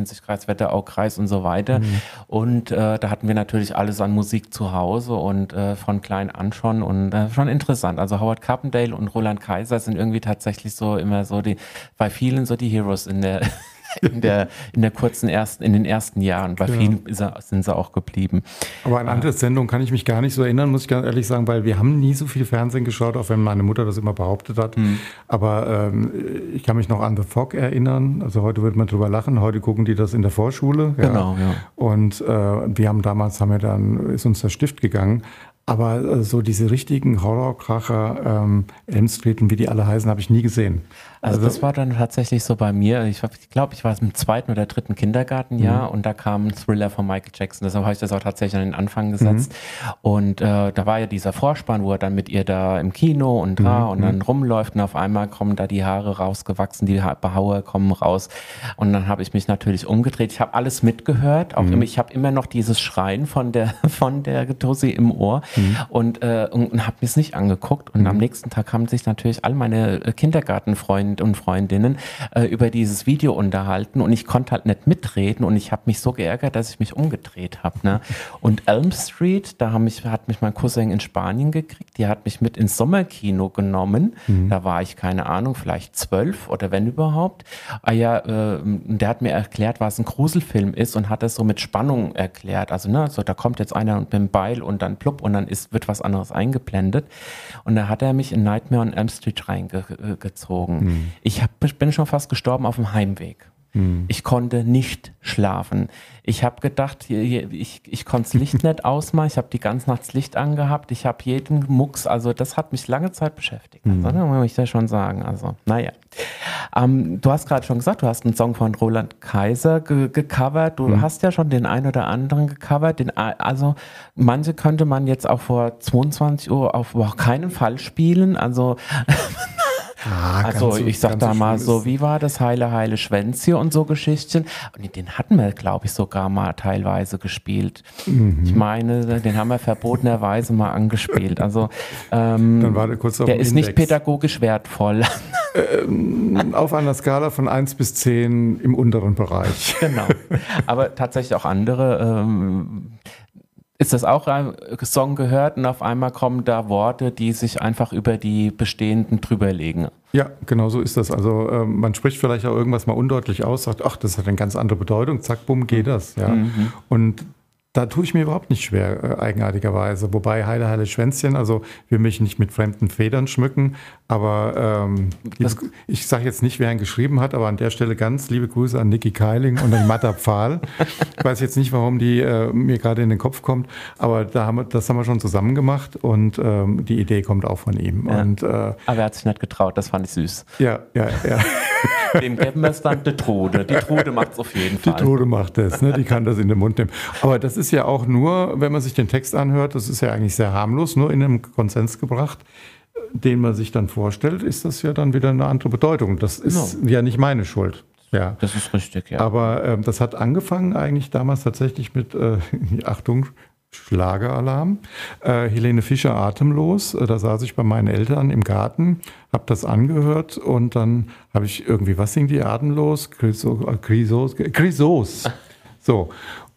Wetteraukreis und so weiter. Und äh, da hatten wir natürlich alles an Musik zu Hause und äh, von klein an schon und äh, schon interessant. Also Howard Carpendale und Roland Kaiser sind irgendwie tatsächlich so immer so die, bei vielen so die Heroes in der [laughs] in der, in der kurzen ersten, in den ersten Jahren. Bei vielen ist er, sind sie auch geblieben. Aber an andere Sendungen kann ich mich gar nicht so erinnern, muss ich ganz ehrlich sagen, weil wir haben nie so viel Fernsehen geschaut, auch wenn meine Mutter das immer behauptet hat. Mhm. Aber ähm, ich kann mich noch an The Fog erinnern. Also heute wird man drüber lachen. Heute gucken die das in der Vorschule. Ja. Genau, ja. Und äh, wir haben damals, haben wir dann, ist uns der Stift gegangen. Aber äh, so diese richtigen Horrorkracher, ähm, Elm Street und wie die alle heißen, habe ich nie gesehen. Also das war dann tatsächlich so bei mir. Ich, ich glaube, ich war im zweiten oder dritten Kindergartenjahr und da kam ein Thriller von Michael Jackson. Deshalb habe ich das auch tatsächlich an den Anfang gesetzt. Und äh, da war ja dieser Vorspann, wo er dann mit ihr da im Kino und da und dann rumläuft und auf einmal kommen da die Haare rausgewachsen, die Ha- Behaue kommen raus. Und dann habe ich mich natürlich umgedreht. Ich habe alles mitgehört. Auch immer, ich habe immer noch dieses Schreien von der [laughs] von der Tussi im Ohr und, äh, und, und habe mir es nicht angeguckt. Und am nächsten Tag haben sich natürlich all meine äh, Kindergartenfreunde und Freundinnen äh, über dieses Video unterhalten und ich konnte halt nicht mitreden und ich habe mich so geärgert, dass ich mich umgedreht habe. Ne? Und Elm Street, da mich, hat mich mein Cousin in Spanien gekriegt, die hat mich mit ins Sommerkino genommen. Da war ich, keine Ahnung, vielleicht zwölf oder wenn überhaupt. Ah ja, äh, der hat mir erklärt, was ein Gruselfilm ist und hat das so mit Spannung erklärt. Also, ne, so da kommt jetzt einer mit dem Beil und dann plupp und dann ist, wird was anderes eingeblendet. Und da hat er mich in Nightmare on Elm Street reingezogen. Ich hab, bin schon fast gestorben auf dem Heimweg. Ich konnte nicht schlafen. Ich habe gedacht, ich, ich konnte das Licht [laughs] nicht ausmachen. Ich habe die ganze Nacht das Licht angehabt. Ich habe jeden Mucks, also das hat mich lange Zeit beschäftigt. Also, ne, muss ich das schon sagen. Also, naja. Ähm, du hast gerade schon gesagt, du hast einen Song von Roland Kaiser ge gecovert. Du hast ja schon den einen oder anderen gecovert. Den, also manche könnte man jetzt auch vor 22 Uhr auf überhaupt keinen Fall spielen. Also [laughs] Also so- ich sag da so mal so, wie war das Heile Heile Schwänzchen und so Geschichten. Und den hatten wir, glaube ich, sogar mal teilweise gespielt. Mhm. Ich meine, den haben wir verbotenerweise mal angespielt. Also ähm, Dann war der kurz auf der ist nicht Index. pädagogisch wertvoll. Auf einer Skala von 1 bis 10 im unteren Bereich. genau. Aber tatsächlich auch andere. Ähm, ist das auch ein Song gehört und auf einmal kommen da Worte, die sich einfach über die bestehenden drüberlegen. Ja, genau so ist das. Also ähm, man spricht vielleicht auch irgendwas mal undeutlich aus, sagt, ach, das hat eine ganz andere Bedeutung, zack, bumm, geht das. Ja. Und da tue ich mir überhaupt nicht schwer, äh, eigenartigerweise. Wobei Heile, Heile Schwänzchen, also will mich nicht mit fremden Federn schmücken, aber ähm, die, ich sage jetzt nicht, wer ihn geschrieben hat, aber an der Stelle ganz liebe Grüße an Niki Keiling und an Matta Pfahl. Ich weiß jetzt nicht, warum die äh, mir gerade in den Kopf kommt, aber da haben wir, das haben wir schon zusammen gemacht und ähm, die Idee kommt auch von ihm. Ja. Und äh, Aber er hat sich nicht getraut, das fand ich süß. ja, ja, ja. [laughs] Dem geben wir es dann die Trude. Die Trude macht es auf jeden Die Fall. Tode macht das, ne? die kann das in den Mund nehmen. Aber das ist ja auch nur, wenn man sich den Text anhört, das ist ja eigentlich sehr harmlos, nur in einem Konsens gebracht, den man sich dann vorstellt, ist das ja dann wieder eine andere Bedeutung. Das ist ja nicht meine Schuld. Ja. Das ist richtig, ja. Aber ähm, das hat angefangen eigentlich damals tatsächlich mit, äh, [laughs] Achtung, Schlageralarm. Äh, Helene Fischer atemlos. Äh, da saß ich bei meinen Eltern im Garten, habe das angehört und dann habe ich irgendwie, was singt die atemlos? Chryso- äh, Chrysos. Chrysos. [laughs] So.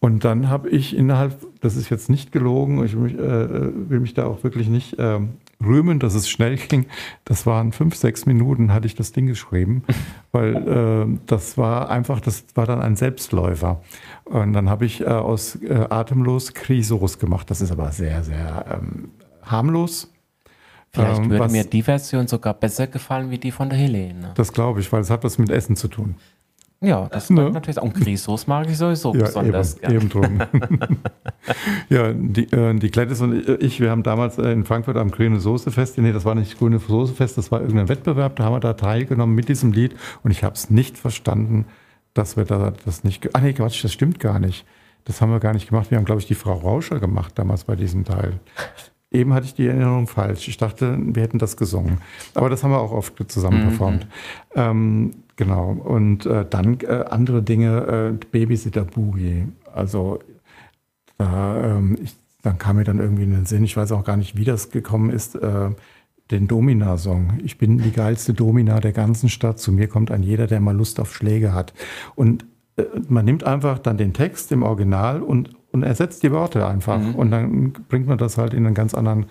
Und dann habe ich innerhalb, das ist jetzt nicht gelogen, ich mich, äh, will mich da auch wirklich nicht ähm, rühmen, dass es schnell ging. Das waren fünf, sechs Minuten, hatte ich das Ding geschrieben, [laughs] weil äh, das war einfach, das war dann ein Selbstläufer. Und dann habe ich äh, aus äh, Atemlos Chrysos gemacht. Das ist aber sehr, sehr ähm, harmlos. Vielleicht ähm, würde was- mir die Version sogar besser gefallen wie die von der Helene. Das glaube ich, weil es hat was mit Essen zu tun. Ja, das Ne? natürlich auch. Und Grisos mag ich sowieso besonders eben, gerne. eben drum. [laughs] ja, die, äh, die Gladys und ich, wir haben damals äh, in Frankfurt am Grüne Soße Fest, nee, das war nicht Grüne Soße Fest, das war irgendein Wettbewerb, da haben wir da teilgenommen mit diesem Lied und ich habe es nicht verstanden, dass wir da das nicht. Ah nee, Quatsch, das stimmt gar nicht. Das haben wir gar nicht gemacht. Wir haben, glaube ich, die Frau Rauscher gemacht damals bei diesem Teil. Eben hatte ich die Erinnerung falsch. Ich dachte, wir hätten das gesungen. Aber das haben wir auch oft zusammen mhm. performt. Ähm, genau. Und äh, dann äh, andere Dinge, äh, Babysitter Boogie. Also da, ähm, ich, dann kam mir dann irgendwie in den Sinn, ich weiß auch gar nicht, wie das gekommen ist, äh, den Domina-Song. Ich bin die geilste Domina der ganzen Stadt. Zu mir kommt ein jeder, der mal Lust auf Schläge hat. Und äh, man nimmt einfach dann den Text im Original und, und ersetzt die Worte einfach. Mhm. Und dann bringt man das halt in einen ganz anderen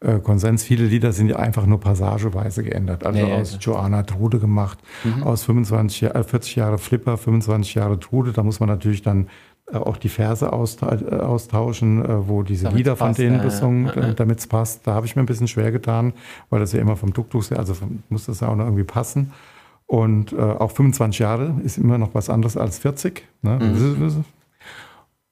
äh, Konsens. Viele Lieder sind ja einfach nur passageweise geändert. Also ja, aus ja. Joanna Trude gemacht, mhm. aus 25, äh, 40 Jahre Flipper, 25 Jahre Trude. Da muss man natürlich dann äh, auch die Verse äh, austauschen, wo diese damit's Lieder von denen besungen, damit es passt. Da habe ich mir ein bisschen schwer getan, weil das ja immer vom Duktus, also muss das ja auch noch irgendwie passen. Und auch 25 Jahre ist immer noch was anderes als 40. Ne? Mhm.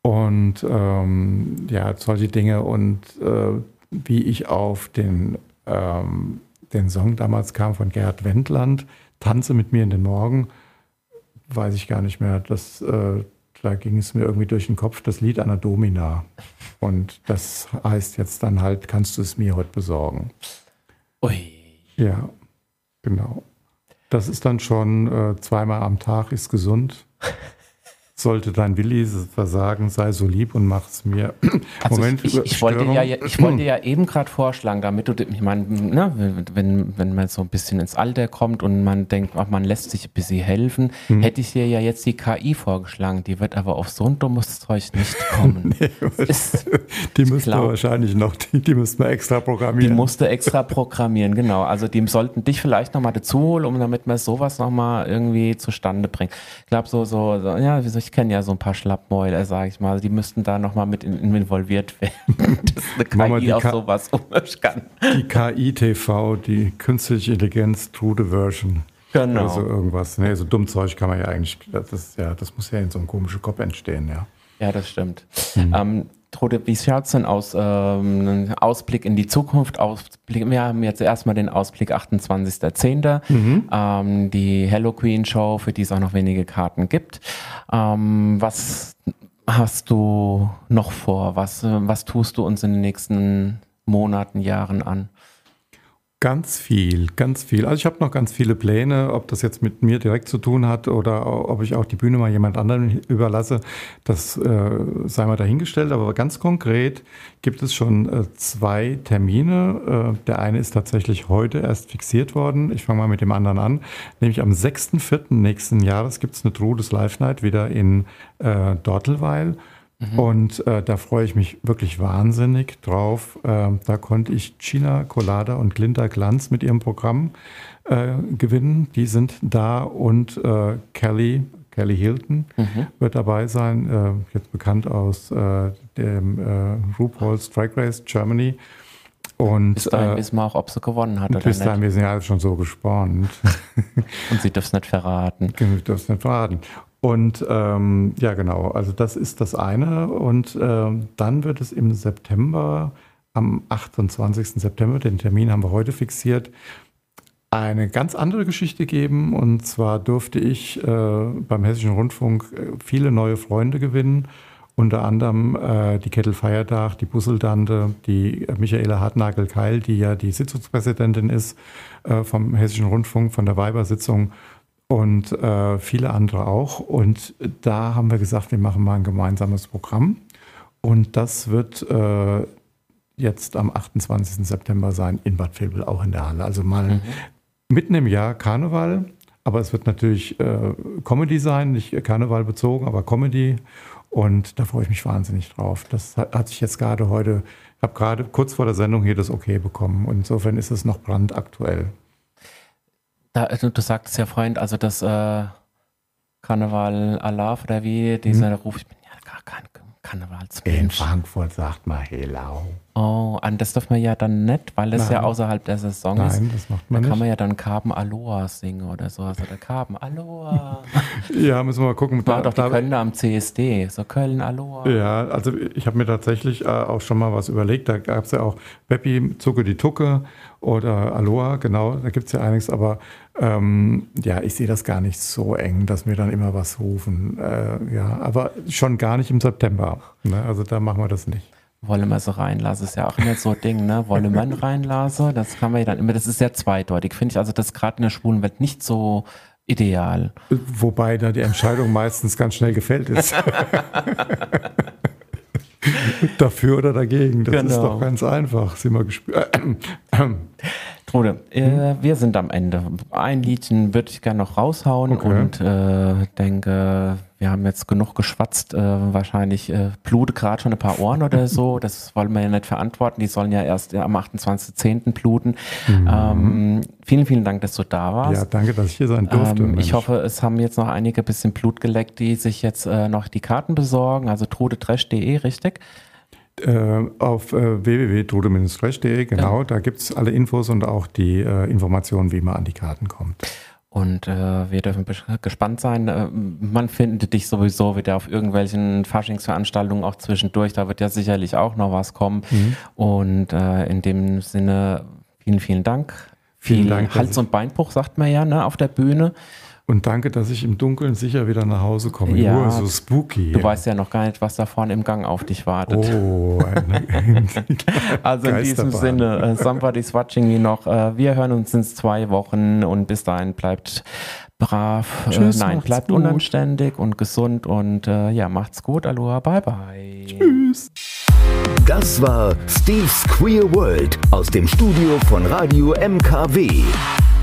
Und ähm, ja, solche Dinge. Und äh, wie ich auf den, ähm, den Song damals kam von Gerhard Wendland, Tanze mit mir in den Morgen, weiß ich gar nicht mehr. Das, äh, da ging es mir irgendwie durch den Kopf, das Lied einer Domina. Und das heißt jetzt dann halt, kannst du es mir heute besorgen? Ui. Ja, genau. Das ist dann schon äh, zweimal am Tag, ist gesund. Sollte dein Willi versagen, sei so lieb und mach es mir. [clears throat] Also [clears throat] Moment, ich, ich, wollte ja, ich wollte ja eben gerade vorschlagen, damit du, ich meine, ne, wenn, wenn man so ein bisschen ins Alter kommt und man denkt, ach, man lässt sich ein bisschen helfen, hm. hätte ich dir ja jetzt die KI vorgeschlagen. Die wird aber auf so ein dummes Zeug nicht kommen. [laughs] nee, ist, die müsste wahrscheinlich noch, die, die müsste man extra programmieren. Die musste extra programmieren, genau. Also die sollten dich vielleicht nochmal dazu holen, um damit man sowas nochmal irgendwie zustande bringt. Ich glaube, so, so, so, ja, wie soll ich kenne ja so ein paar Schlappmäuler, sage ich mal. Die müssten da nochmal mit involviert werden, [laughs] dass eine KI auch sowas umwischen kann. Die KI-TV, die künstliche Intelligenz True the Version. Genau. Also irgendwas. Nee, so dumm Zeug kann man ja eigentlich, das, ist, ja, das muss ja in so einem komischen Kopf entstehen, ja. Ja, das stimmt. Mhm. Ähm, Trude, wie schaut es denn aus? Ähm, Ausblick in die Zukunft. Ausblick, wir haben jetzt erstmal den Ausblick 28.10. Mhm. Ähm, die Hello Queen Show, für die es auch noch wenige Karten gibt. Ähm, was hast du noch vor? Was, was tust du uns in den nächsten Monaten, Jahren an? Ganz viel, ganz viel. Also ich habe noch ganz viele Pläne, ob das jetzt mit mir direkt zu tun hat oder ob ich auch die Bühne mal jemand anderem überlasse, das äh, sei mal dahingestellt. Aber ganz konkret gibt es schon äh, zwei Termine. Äh, der eine ist tatsächlich heute erst fixiert worden. Ich fange mal mit dem anderen an. Nämlich am 6.4. nächsten Jahres gibt es eine Trudes Live Night wieder in äh, Dortelweil. Mhm. Und äh, da freue ich mich wirklich wahnsinnig drauf. Äh, da konnte ich China Colada und Glinda Glanz mit ihrem Programm äh, gewinnen. Die sind da und äh, Kelly, Kelly Hilton mhm. wird dabei sein, äh, jetzt bekannt aus äh, dem RuPaul's Drag Race Germany. Und, bis dahin wissen wir auch, ob sie gewonnen hat oder bis nicht. Bis dahin, wir sind ja schon so gespannt. [laughs] und sie dürfen es nicht verraten. Sie dürfen es nicht verraten. Und ähm, ja, genau, also das ist das eine. Und äh, dann wird es im September, am 28. September, den Termin haben wir heute fixiert, eine ganz andere Geschichte geben. Und zwar durfte ich äh, beim Hessischen Rundfunk äh, viele neue Freunde gewinnen. Unter anderem äh, die Kettel Feierdach, die Busseldante, die Michaela Hartnagel-Keil, die ja die Sitzungspräsidentin ist äh, vom Hessischen Rundfunk, von der Weibersitzung und äh, viele andere auch. Und da haben wir gesagt, wir machen mal ein gemeinsames Programm. Und das wird äh, jetzt am 28. September sein in Bad Vilbel, auch in der Halle. Also mal mhm. mitten im Jahr Karneval, aber es wird natürlich äh, Comedy sein, nicht Karneval bezogen, aber Comedy. Und da freue ich mich wahnsinnig drauf. Das hat, hat sich jetzt gerade heute, ich habe gerade kurz vor der Sendung hier das Okay bekommen. Und insofern ist es noch brandaktuell. Da, du, du sagtest ja, Freund, also das äh, Karneval Alaf oder wie, dieser hm. Ruf, ich bin ja gar kein Karnevalsmensch. In Frankfurt sagt man Helau. Oh, und das darf man ja dann nicht, weil das Nein. ja außerhalb der Saison Nein, ist. Nein, das macht man da nicht. kann man ja dann Carben Aloha singen oder so. Also der Carben Aloha. [laughs] ja, müssen wir mal gucken. War da, doch die da, Kölner am CSD, so Köln Aloha. Ja, also ich habe mir tatsächlich äh, auch schon mal was überlegt. Da gab es ja auch Beppi, Zucke die Tucke oder Aloha, genau, da gibt es ja einiges. Aber Ähm, ja, ich sehe das gar nicht so eng, dass wir dann immer was rufen. Äh, ja, aber schon gar nicht im September. Ne? Also da machen wir das nicht. Wolle man so reinlassen, ist ja auch immer so ein Ding, ne? Wolle man reinlassen, das kann man ja dann immer, das ist sehr zweideutig, finde ich. Also das gerade in der schwulen Welt nicht so ideal. Wobei da die Entscheidung meistens ganz schnell gefällt ist. [laughs] Dafür oder dagegen, das genau. ist doch ganz einfach. Sind wir gespannt. [clears throat] Trude, äh, wir sind am Ende. Ein Liedchen würde ich gerne noch raushauen okay. und äh, denke, wir haben jetzt genug geschwatzt. Äh, wahrscheinlich äh, blutet gerade schon ein paar Ohren oder [laughs] so. Das wollen wir ja nicht verantworten. Die sollen ja erst am 28.10. bluten. Mhm. Ähm, vielen, vielen Dank, dass du da warst. Ja, danke, dass ich hier sein durfte. Ähm, ich hoffe, es haben jetzt noch einige bisschen Blut geleckt, die sich jetzt äh, noch die Karten besorgen. Also trudetrash.de, richtig? Äh, auf äh, www.trude-trash.de, genau, ja. da gibt es alle Infos und auch die äh, Informationen, wie man an die Karten kommt. Und äh, wir dürfen gespannt sein. Äh, man findet dich sowieso wieder auf irgendwelchen Faschingsveranstaltungen auch zwischendurch. Da wird ja sicherlich auch noch was kommen. Mhm. Und äh, in dem Sinne, vielen, vielen Dank. Vielen Viel Dank. Hals- und Beinbruch, sagt man ja, ne, auf der Bühne. Und danke, dass ich im Dunkeln sicher wieder nach Hause komme. Ja, Nur so spooky. Du weißt ja noch gar nicht, was da vorne im Gang auf dich wartet. Oh, [laughs] Also in diesem Sinne, uh, somebody's watching me noch. Uh, wir hören uns in zwei Wochen und bis dahin bleibt brav. Äh, Tschüss, nein, bleibt gut. unanständig und gesund und ja, macht's gut. Aloha, bye bye. Tschüss. Das war Steve's Queer World aus dem Studio von Radio MKW.